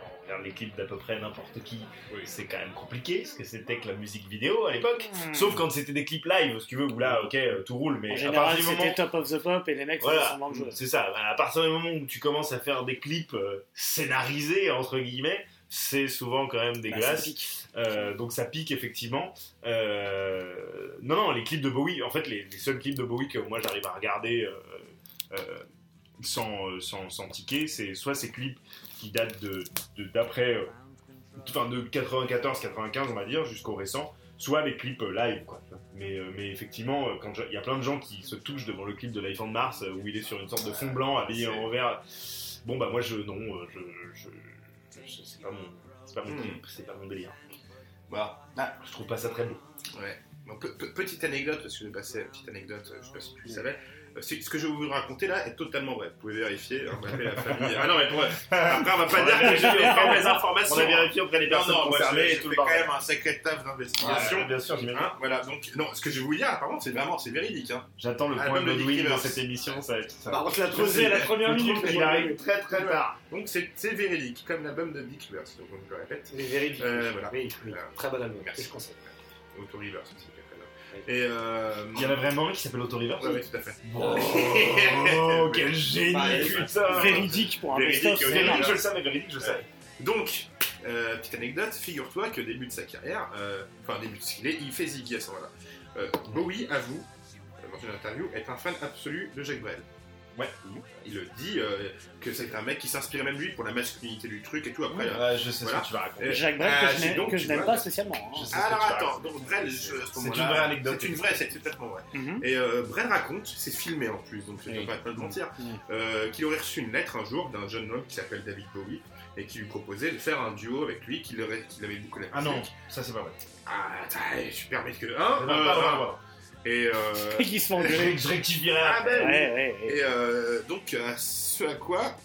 on regarde les clips d'à peu près n'importe qui, c'est quand même compliqué, ce que c'était que la musique vidéo à l'époque. Hmm. Sauf quand c'était des clips live, si tu veux, où là, ok, euh, tout roule, mais En à général, partir du moment. c'était Top of the Pop et les mecs Voilà, semblant de jouer. c'est ça. À partir du moment où tu commences à faire des clips euh, scénarisés, entre guillemets, c'est souvent quand même Bah, ça dégueulasse. pique. Euh, donc ça pique effectivement. Euh, non, non, les clips de Bowie, en fait, les, les seuls clips de Bowie que moi j'arrive à regarder euh, euh, sans, euh, sans, sans ticker, c'est soit ces clips qui datent de de- d'après, euh, enfin de 94-95 on va dire, jusqu'au récent, soit les clips euh, live quoi. Mais, mais effectivement, quand il y a plein de gens qui se touchent devant le clip de Life on Mars où il est sur une sorte de fond blanc habillé en vert. Bon bah moi je non, je, je, je- c'est pas mon, c'est pas mon Hmm. clip, c'est pas mon délire. Voilà. Je trouve pas ça très beau. Ouais. Petite anecdote, parce que j'ai passé petite anecdote, je sais pas si tu le savais. Euh, c'est- Ce que je vais vous raconter là est totalement vrai. Vous pouvez vérifier. hein, On la famille. Ah non, mais pour... après, on va pas On dire que j'ai des auprès- mauvaises informations. on a vérifié auprès des Non, personnes non, moi, concernées je- et tout le quand même un sacré taf d'investigation. Ouais, bien sûr, j'imagine. Hein, voilà, donc, non, ce que je vais vous dire, par contre, c'est vraiment, c'est véridique. Hein. J'attends le Ah, point de Godwin dans cette émission, ça va être ça. Par contre, la creusé à la première minute. qu'il arrive très très tard. Donc, c'est c'est véridique, comme l'album de Dick Rivers. Donc, je le répète. Les véridiques. Euh, voilà. Voilà. Très bon album. Merci. Je conseille. Auto Rivers aussi, Et euh... Il y en a vraiment un qui s'appelle Auto River Ouais, ouais, tout à fait. Oh, quel génie, putain Véridique pour un Véridique, best-of. oui. Véridique, je le savais, véridique, je le savais. Donc, euh, petite anecdote, figure-toi qu'au début de sa carrière, euh, enfin, début de ce qu'il est, il fait Ziggy à ce moment-là. Euh, Bowie avoue, dans une interview, être un fan absolu de Jacques Brel. Ouais. Il le dit, euh, que c'est un mec qui s'inspirait même lui pour la masculinité du truc et tout. Après, euh, Ouais, je sais Voilà. ce que tu vas raconter. Euh, Jacques Brel, ah, que je donc, que je n'aime pas spécialement. hein. Alors attends, donc Brel, C'est une vraie anecdote. C'est une vraie, c'est complètement vrai. Mhm. Et euh, Brel raconte, c'est filmé en plus, donc je ne Oui. peux pas te le mentir, Mhm. euh, qu'il aurait reçu une lettre un jour d'un jeune homme qui s'appelle David Bowie et qui lui proposait de faire un duo avec lui, qu'il avait beaucoup la Ah non, ça c'est pas vrai. Ah, attends, je permets que. Hein, euh, hein. Et, euh, Et qui se fait vrai. engueuler. Je, rectifierai ah ben oui. Ouais, ouais, ouais. Et euh, donc, à ce à quoi.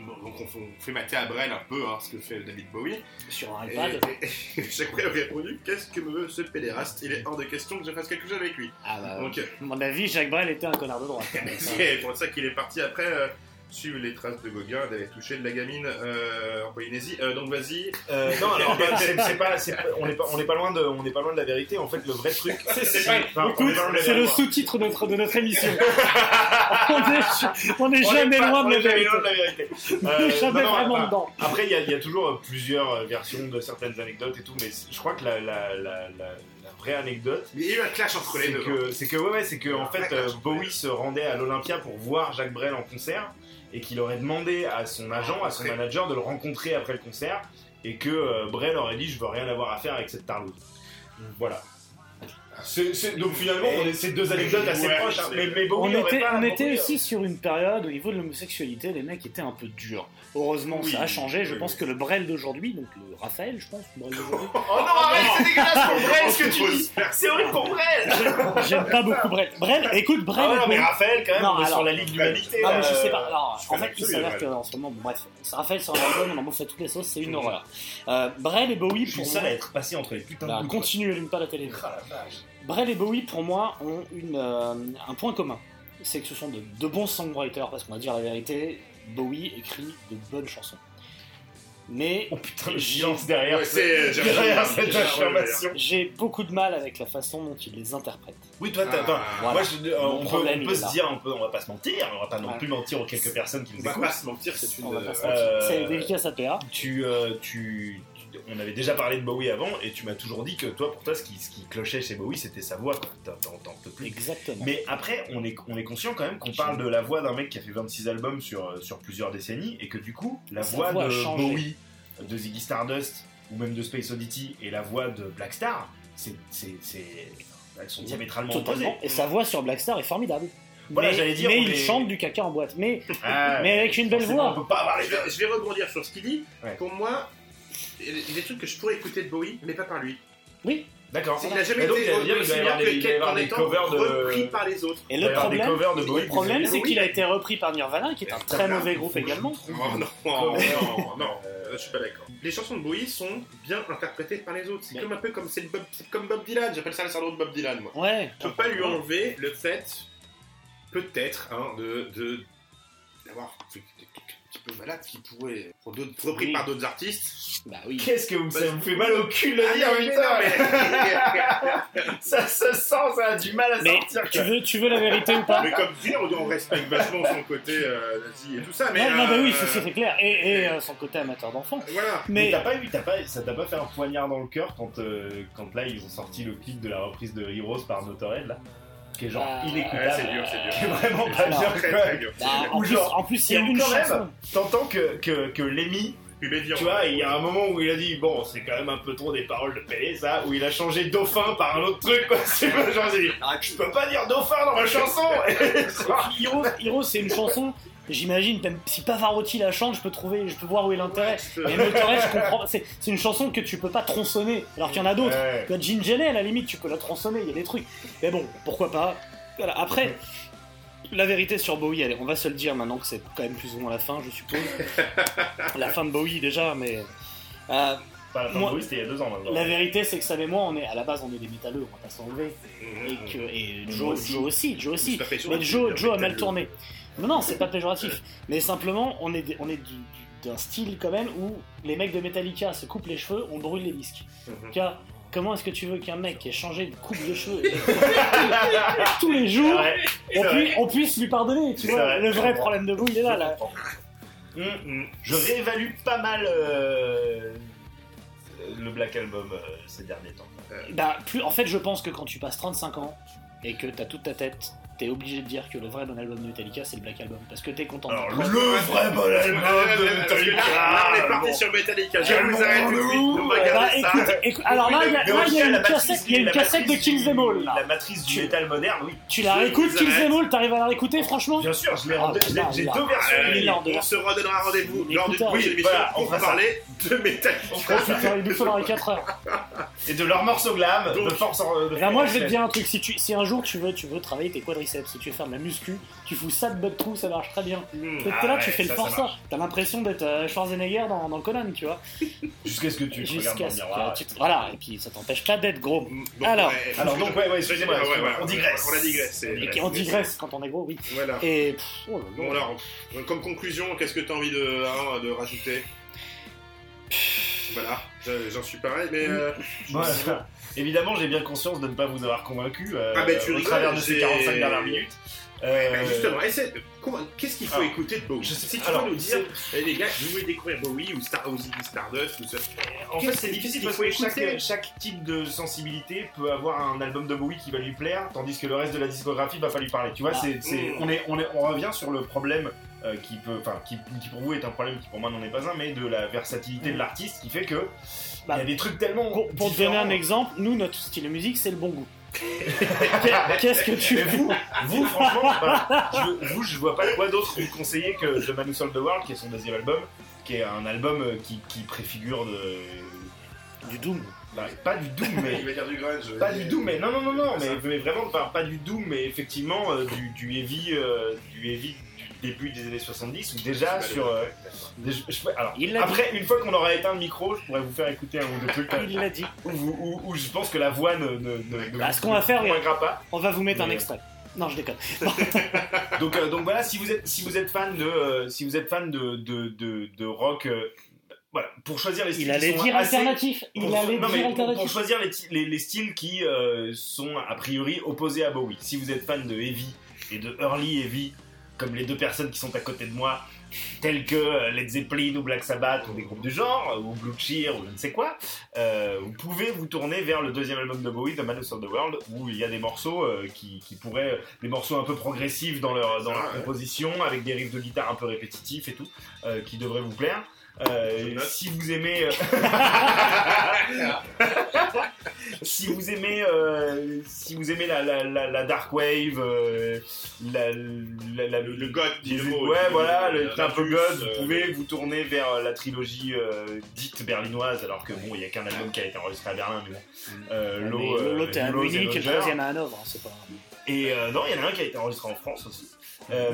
bon, donc on, on fait mater à Brel un peu hein, ce que fait David Bowie. Sur un iPad. et, chaque fois il a répondu Qu'est-ce que me veut ce pédéraste? Il est hors de question que je fasse quelque chose avec lui. Ah bah, Donc, euh, à mon avis, Jacques Brel était un connard de droite. c'est pour ça qu'il est parti après euh, suivre les traces de Gauguin d'aller toucher de la gamine euh, en Polynésie. Euh, donc vas-y. Euh, non, alors bah, c'est c'est pas, c'est pas- on n'est pas, on n'est pas loin de, on n'est pas loin de la vérité. En fait, le vrai truc, C'est pas- Écoute, est le sous-titre de notre, de notre émission. on est, on est On jamais est pas- loin on de est la jamais vérité. loin de la vérité. On Euh, est jamais non, vraiment enfin, dedans. Après, il y, a- il y a toujours plusieurs versions de certaines anecdotes et tout, mais je crois que la, la, la, la, la vraie anecdote, Il y a eu un clash entre les c'est deux. hein. que, c'est que, ouais, ouais, c'est que en fait, Bowie se rendait à l'Olympia pour voir Jacques Brel en concert et qu'il aurait demandé à son agent, à son manager de le rencontrer après le concert et que euh, Brel aurait dit je veux rien avoir à faire avec cette tarlouse. Voilà. C'est- c'est- donc finalement, on est ces deux anecdotes assez Ouais, proches, hein, c'est- mais, mais On Bowie aurait était, pas on était Bowie, aussi sur une période au niveau de l'homosexualité, les mecs étaient un peu durs. Heureusement, Oui, ça a changé. Je oui, pense que le Brel d'aujourd'hui, donc le Raphaël, je pense, le Brel d'aujourd'hui, Oh non, arrête, c'est dégueulasse pour Brel ce que tu dis C'est horrible pour Brel j'aime pas beaucoup Brel. Brel, écoute, Brel. Ah non, est mais bon. Raphaël, quand même, Non, on est alors- sur la Ligue de l'Humanité. Non, mais je euh, sais pas. Alors, en fait, il s'avère qu'en ce moment, bon, bref, Raphaël sur l'album, on en bouffe à toutes les sauces, c'est une horreur. Euh, Brel et Bowie, pour moi, à être passé entre les putains bah, de bouts. continue, allume pas la télé. Brel et Bowie, pour moi, ont une, euh, un point commun. C'est que ce sont de, de bons songwriters, parce qu'on va dire la vérité, Bowie écrit de bonnes chansons. Mais Oh putain, le J'ai- silence derrière, Ouais, c'est- derrière cette affirmation. j'ai beaucoup de mal avec la façon dont il les interprète. Oui, toi, t'as. Ah, voilà. Moi, je- euh, on peut, on peut se là. dire un peu, on va pas se mentir, on va pas non plus mentir aux quelques personnes qui On nous va écoutent. pas se mentir, c'est une. On va pas euh, se mentir. euh, C'est dédicace à PA. Tu, euh, tu- on avait déjà parlé de Bowie avant, et tu m'as toujours dit que toi, pour toi, ce qui, ce qui clochait chez Bowie, c'était sa voix. T'en- peux plus. Exactement. Mais après, on est, on est conscient quand même qu'on parle de la voix d'un mec qui a fait 26 albums sur, euh, sur plusieurs décennies et que du coup, la voix, de. Bowie, de Ziggy Stardust ou même de Space Oddity et la voix de Black Star, c'est, elles sont diamétralement opposées. Et sa voix sur Blackstar est formidable. Voilà, mais j'allais dire, mais on il est- chante du caca en boîte. Mais, Ah, mais avec une belle voix. On peut pas avoir les je, vais, je vais rebondir sur ce qu'il dit. Ouais. Pour moi, il y a des trucs que je pourrais écouter de Bowie, mais pas par lui. Oui. D'accord. Il n'a jamais donc, été il va y avoir aussi des- bien il va y que avoir en des étant covers de- repris par les autres. Et Il va y le avoir des problème, covers de Bowie. le problème c'est qu'il a été repris par Nirvana, qui est un très mauvais groupe également. Oh non, non, non, non, euh, je suis pas d'accord. Les chansons de Bowie sont bien interprétées par les autres. C'est Mais- comme un peu comme, c'est le Bob, c'est comme Bob Dylan, j'appelle ça le syndrome de Bob Dylan, moi. Ouais. Je peux pas lui enlever le fait, peut-être, hein, de, de d'avoir fait peu malade qui pourrait, pour repris Oui. par d'autres artistes. Bah oui. Qu'est-ce que vous, ça vous fait mal au cul de le Ah, dire, mais putain mais- Ça se sent, ça a du mal à Mais sortir. tu veux, tu veux la vérité ou pas Mais comme dire, on respecte vachement son côté euh, nazi et tout ça, mais. Non, non, bah oui, euh, c'est c'est clair. Et, et euh, son côté amateur d'enfant. Voilà. Mais Mais t'as pas eu, t'as pas, ça t'a pas fait un poignard dans le cœur quand, euh, quand là ils ont sorti le clip de la reprise de Heroes par Motorhead là, qui est genre Bah, Ouais, inécoutable, c'est dur, c'est dur. qui est vraiment pas bien Très, très dur. bah, en, Ou plus, genre, en plus, il y a une quand chanson. même, t'entends que, que, que Lévian. tu vois, il y a un moment où il a dit bon, c'est quand même un peu trop des paroles de Pelé ça, où il a changé dauphin par un autre truc quoi. C'est pas genre, il dit, ah, je peux pas dire dauphin dans ma chanson. Hero, c'est une chanson J'imagine, même si Pavarotti la chante, je peux trouver, je peux voir où est l'intérêt. Mais Motorhead, je comprends. C'est, c'est une chanson que tu peux pas tronçonner, alors qu'il y en a d'autres. Ouais. Tu vois, Gin à la limite, tu peux la tronçonner, il y a des trucs. Mais bon, pourquoi pas. Voilà. Après, la vérité sur Bowie, allez, on va se le dire maintenant que c'est quand même plus ou moins la fin, je suppose. la fin de Bowie déjà, mais. euh, Pas la fin de Bowie, c'était il y a deux ans maintenant. la vérité, c'est que Sam et moi, on est à la base, on est des métalleux, on va pas s'enlever. Et que et Joe, aussi. Joe aussi, Joe aussi. Mais Joe, dire Joe a mal tourné. Non, non, c'est pas péjoratif. Mais simplement, on est, des- on est du- du- d'un style quand même où les mecs de Metallica se coupent les cheveux, on brûle les disques. Mhm. Car, comment est-ce que tu veux qu'un mec qui ait changé de coupe de cheveux tous les jours, on, vrai. on puisse lui pardonner Tu C'est vois, vrai, le je vrai problème de vous, il est là. là. Hum, hum. Je réévalue pas mal euh, le Black Album euh, ces derniers temps. Bah, plus, en fait, je pense que quand tu passes 35 ans et que t'as toute ta tête, t'es obligé de dire que le vrai bon album de Metallica, c'est le Black Album. Parce que t'es content. Alors, de- le vrai bon album de que là, là, on est parti sur Metallica. Je vous arrête tout de suite. va bah, alors là, il y a, Mais là, il y a aussi, une cassette, de matrice Kill du- Them All, là. La matrice du métal moderne, oui. Tu la réécoutes, vous Kill arrête. Them All, t'arrives à la réécouter, franchement Bien sûr, je l'ai Ah, j'ai- deux versions. On se redonnera rendez-vous lors du voilà, on pour ça. parler de Metallica. Oh il nous faudra les 4 heures. Et de leurs morceaux glam, de force moi, je vais te dire un truc. Si, un jour tu veux, tu veux travailler tes quadriceps, si tu veux faire de la muscu, tu fous ça de butt trou, ça marche très bien. Hmm. Peut-être ah que là, ouais, tu fais le ça, ça forçat. marche. T'as l'impression d'être euh, Schwarzenegger dans, dans Conan, tu vois. Jusqu'à ce que tu regardes dans Jusqu'à le ce miroir. que tu te- Voilà, et puis ça t'empêche pas d'être gros. Bon, Alors, ouais, Alors, donc, ouais, ouais, excusez-moi, Ouais, ouais, ouais, on digresse. On a digressé. et on digresse quand on est gros, oui. Voilà. Et. pff, oh là. Bon alors, donc, comme conclusion, qu'est-ce que tu as envie de, hein, de rajouter? Voilà, je- j'en suis pareil, mais euh, Voilà. Évidemment, j'ai bien conscience de ne pas vous avoir convaincu euh, Ah, bah, tu au rigoles, travers de ces j'ai- 45 dernières minutes. Euh, justement, qu'est-ce qu'il faut alors, écouter de Bowie je sais- Si tu alors, veux nous dire, eh, les gars, vous voulez découvrir Bowie ou Star, ou Ziggy Stardust ou ça En fait, c'est difficile faut parce que chaque, écouter chaque type de sensibilité peut avoir un album de Bowie qui va lui plaire, tandis que le reste de la discographie va pas lui parler. Tu vois, Ah. c'est, c'est- Mm. on, est, on, est, on revient sur le problème euh, qui peut, enfin, qui, qui pour vous est un problème qui pour moi n'en est pas un, mais de la versatilité de l'artiste qui fait que Bah, il y a des trucs tellement Pour, pour te donner un exemple, nous, notre style de musique, c'est le bon goût. Qu'est-ce que tu Mais fais vous, vous franchement, voilà, je, vous, je vois pas quoi d'autre vous conseiller que The Man Who Sold the World, qui est son deuxième album, qui est un album euh, qui, qui préfigure de, Du Doom. bah, pas du doom, mais Il va dire du grunge. Pas du doom, mais non, non, non, non, mais, mais vraiment, pas, pas du doom, mais effectivement euh, du, du heavy, euh, du heavy début des années 70, ou déjà sur. euh, des- je- je- alors, Il l'a après, une fois qu'on aura éteint le micro, je pourrais vous faire écouter un ou deux trucs euh, Il l'a dit. où, où- où je pense que la voix ne, ne, ne, ne Bah, ce qu'on va faire, convaincra pas. On va vous mettre un Mais- extrait. Non, je déconne. Donc, euh, donc voilà, si vous êtes, si vous êtes fan de, euh, si vous êtes fan de, de, de, de rock, euh, voilà, pour choisir les styles Il allait qui sont dire assez- alternatif. Il pour, allait non, dire mais pour- alternatif. choisir les, les- les styles qui euh, sont a priori opposés à Bowie. Si vous êtes fan de heavy et de early heavy, comme les deux personnes qui sont à côté de moi, tels que euh, Led Zeppelin ou Black Sabbath ou des groupes du genre, ou Blue Cheer ou je ne sais quoi, euh, vous pouvez vous tourner vers le deuxième album de Bowie, The Man Sold the World, où il y a des morceaux euh, qui, qui pourraient, des morceaux un peu progressifs dans leur, dans leur Ouais. composition, avec des riffs de guitare un peu répétitifs et tout, euh, qui devraient vous plaire. Euh, si vous aimez, euh, si vous aimez, euh, si vous aimez la, la, la, la dark wave, euh, la, la, la- Le, le goth, dit les- le mot. ouais, voilà, le- un peu euh, vous pouvez vous tourner vers la trilogie euh, dite berlinoise, alors que bon, il n'y a qu'un album qui a été enregistré à Berlin, mais bon. Euh, l'eau, euh, L'autre est à Munich et le troisième à Hanovre. hein, C'est pas. Et euh, non, il y en a un qui a été enregistré en France aussi. Euh,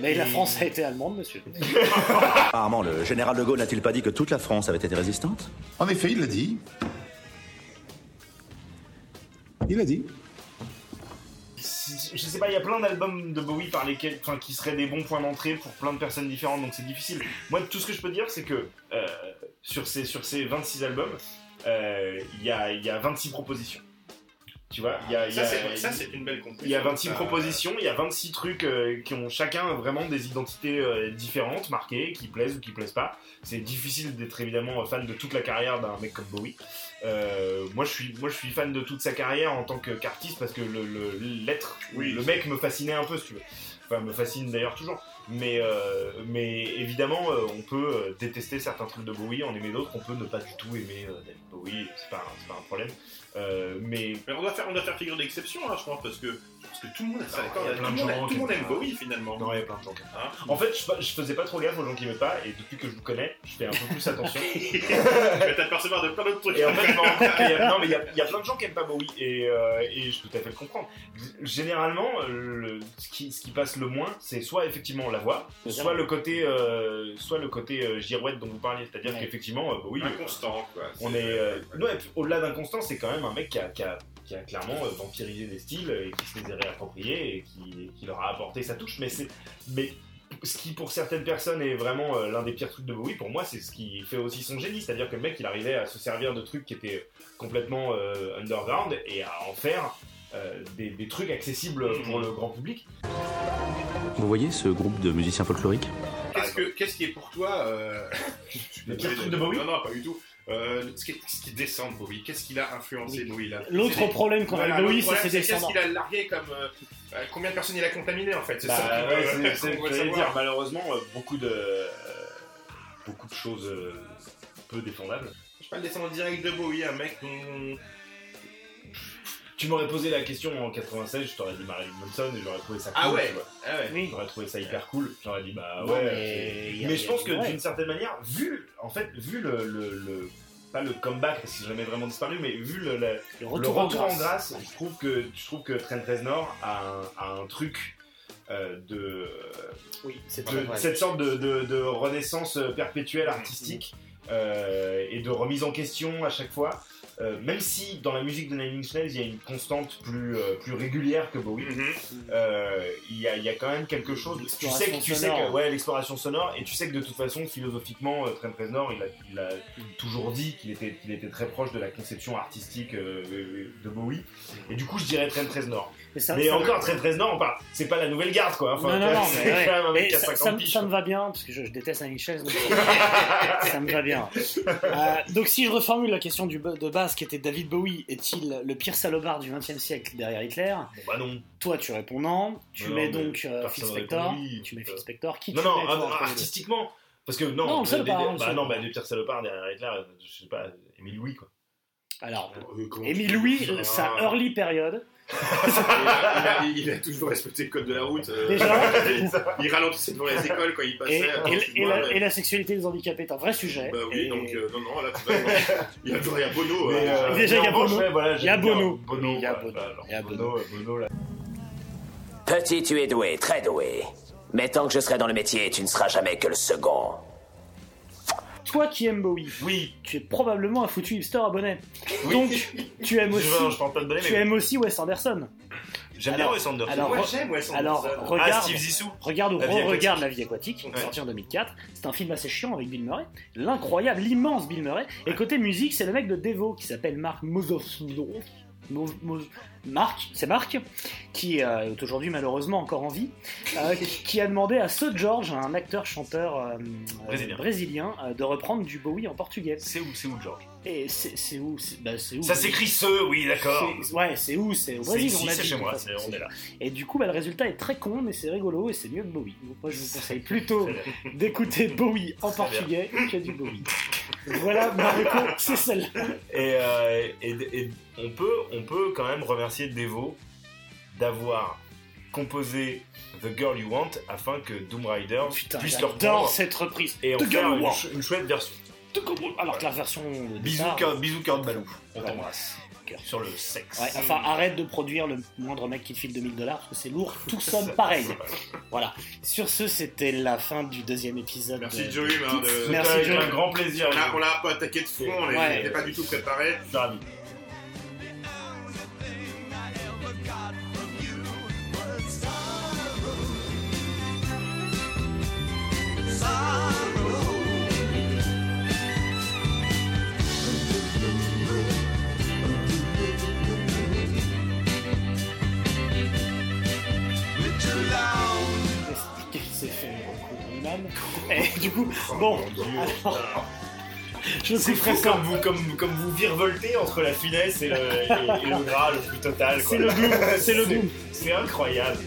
Mais la France a été allemande, monsieur. Apparemment, le général de Gaulle n'a-t-il pas dit que toute la France avait été résistante En effet, il l'a dit. Il l'a dit. Je sais pas, il y a plein d'albums de Bowie par lesquels, enfin, qui seraient des bons points d'entrée pour plein de personnes différentes, donc c'est difficile. Moi, tout ce que je peux dire, c'est que euh, sur, ces, sur ces 26 albums, euh, il y, a, il y a 26 propositions. Tu vois, il y a, Ça, c'est- une belle conclusion. il y a 26 Ça- propositions, il y a 26 trucs euh, qui ont chacun vraiment des identités euh, différentes, marquées, qui plaisent ou qui plaisent pas. C'est difficile d'être évidemment fan de toute la carrière d'un mec comme Bowie. Euh, moi, je suis, moi, je suis fan de toute sa carrière en tant qu'artiste parce que le, l'être, Oui. le mec me fascinait un peu, si tu veux. Enfin, me fascine d'ailleurs toujours. Mais, euh, mais évidemment, euh, on peut détester certains trucs de Bowie, en aimer d'autres. On peut ne pas du tout aimer euh, David Bowie, c'est pas, pas un problème. Euh, mais Mais on doit faire, on doit faire figure d'exception, hein, je pense, parce que, parce que tout le monde est ça, Non, d'accord, il y a tout plein le de monde, gens tout qui le monde aiment aime pas. Bowie finalement. non, il y a plein de gens. Hein En fait, je, je faisais pas trop gaffe aux gens qui m'aimaient pas, et depuis que je vous connais, je fais un peu plus attention. tu vas t'apercevoir de plein d'autres trucs. Et en fait, a- non, mais il y, a- il y a plein de gens qui aiment pas Bowie et, euh, et je peux tout à fait le comprendre. Généralement, le- ce, qui, ce qui passe le moins, c'est soit effectivement la voix, soit le côté, euh, soit le côté euh, girouette dont vous parliez, c'est-à-dire Ouais. qu'effectivement, euh, Bowie, Inconstant, quoi. on C'est- est, euh, ouais, au-delà d'inconstant, c'est quand même un mec qui a, qui a- qui a clairement euh, vampirisé des styles et qui se les a réappropriés et qui, qui leur a apporté sa touche. Mais c'est, mais ce qui pour certaines personnes est vraiment euh, l'un des pires trucs de Bowie, pour moi, c'est ce qui fait aussi son génie. C'est-à-dire que le mec, il arrivait à se servir de trucs qui étaient complètement euh, underground et à en faire euh, des, des trucs accessibles pour le grand public. Vous voyez ce groupe de musiciens folkloriques? Qu'est-ce, que, qu'est-ce qui est pour toi euh... Le pire truc de Bowie? Non, non, pas du tout. Euh, ce, qui, ce qui descend de Bowie, qu'est-ce qu'il a influencé Bowie là? L'autre problème qu'on a avec Bowie, c'est ses Qu'est-ce qu'il a largué comme. euh, euh, combien de personnes il a contaminé en fait? C'est Bah, ça ouais, c'est- savoir. dire, malheureusement, euh, beaucoup de, euh, beaucoup de choses euh, peu défendables. Je suis pas le descendant direct de Bowie, un mec dont. Tu m'aurais posé la question en 96, je t'aurais dit Marilyn Manson et j'aurais trouvé ça cool. Ah ouais, tu vois. ah ouais. Oui. J'aurais trouvé ça hyper cool. J'aurais dit bah Non, ouais. mais je a pense que d'une certaine manière, vu en fait, vu le, le, le- pas le comeback parce qu'il jamais vraiment disparu, mais vu le, le- Le le retour, en en, grâce. je trouve que je trouve que Trent Reznor a un, a un truc euh, de Oui, c'est de- cette sorte de, de- de renaissance perpétuelle artistique euh, et de remise en question à chaque fois. Euh, même si dans la musique de Nine Inch Nails il y a une constante plus, euh, plus régulière que Bowie, Mhm. euh, il y, a, il y a quand même quelque chose. Tu sais que tu sais sonore. que ouais l'exploration sonore et tu sais que de toute façon philosophiquement euh, Trent Reznor il a, il a toujours dit qu'il était qu'il était très proche de la conception artistique euh, de Bowie et du coup je dirais Trent Reznor. Mais, ça- Mais ça- encore on parle c'est pas la nouvelle garde quoi. Enfin, non, non, non, c'est mais, ouais. quand même un mec Mais qui a ça, 50 ça ça me va bien, parce que je, je déteste Annie donc ça me va bien. Euh, donc si je reformule la question du, de base qui était David Bowie est-il le pire salopard du XXe siècle derrière Hitler? Bon, bah non. Toi tu réponds non, tu Non, mets donc euh, Phil Spector, oui, tu mets putain. Phil Spector, qui Non, tu non, mets, toi, ah, artistiquement. Parce que non, Non, le des- salopard, des- le bah salopard. non, bah des pires salopards derrière Hitler, euh, je sais pas, Émile Louis quoi. Alors, Euh, Émile Louis, Ah. sa early période, il, a, il a- il a toujours respecté le code de la route. euh, Déjà. il ralentissait devant les écoles quand il passait. et- alors, et excuse-moi, la, mais- et la sexualité des handicapés est un vrai sujet. Bah oui, Et- donc euh, non, non, là, tu vas- il a toujours y a Bono. Mais, euh, Déjà, il y a Bono. voilà, Il y a Bono. Bono, Il y a Bono. bah, alors, Il y a Bono, Bono, là. Petit, tu es doué, très doué. Mais tant que je serai dans le métier, tu ne seras jamais que le second. Toi qui aimes Bowie, oui. tu es probablement un foutu hipster abonné. Oui. Donc, tu aimes aussi, je parle pas de bonnet, tu mais- aimes aussi Wes Anderson. J'aime bien Alors- Wes Anderson. Alors, Moi, re- j'aime Wes Anderson. alors regarde, Ah, Steve Zissou. regarde ou La vie re-regarde aquatique. La vie aquatique, Ouais. sorti en 2004. C'est un film assez chiant avec Bill Murray. L'incroyable, l'immense Bill Murray. Et côté musique, c'est le mec de Devo qui s'appelle Mark Mozovsno. Marc, c'est Marc, qui euh, est aujourd'hui malheureusement encore en vie, euh, qui- qui a demandé à Sir George, un acteur-chanteur euh, Brésilien. brésilien, de reprendre du Bowie en portugais. C'est où, c'est où, George? Et c'est c'est où c'est- bah, où Ça s'écrit ce, oui, d'accord. Ouais, c'est où C'est au C'est Brésil, ici, on c'est chez moi, on est là. Et du coup, bah, le résultat est très con, mais c'est rigolo et c'est mieux que Bowie. Donc moi, je vous conseille plutôt d'écouter Bowie en portugais que du Bowie. Voilà, Marco, c'est celle-là. Et, euh, et, et on, peut, on peut quand même remercier Devo d'avoir composé The Girl You Want afin que Doom Rider Putain, puisse le j'adore reprendre cette reprise. et en The faire une, ch- une chouette version. Alors que la version Bisous, cœur, bisous, cœur de balou. On t'embrasse. Sur le sexe. Ouais, enfin, arrête de produire le moindre mec qui te file 2000 dollars parce que c'est lourd, tout sonne pareil. Voilà. Sur ce, c'était la fin du deuxième épisode. Merci de- Joey, de- Merci C'était Joey. un grand plaisir. On a, on l'a un peu attaqué de front, on Ouais. n'était pas du tout préparé. Ravi. Il Et du coup, bon, alors, Je fou ça. comme vous, comme, comme vous virevoltez entre la finesse et le, et- et le gras le plus total. quoi. C'est le doom, c'est le doom. C'est incroyable.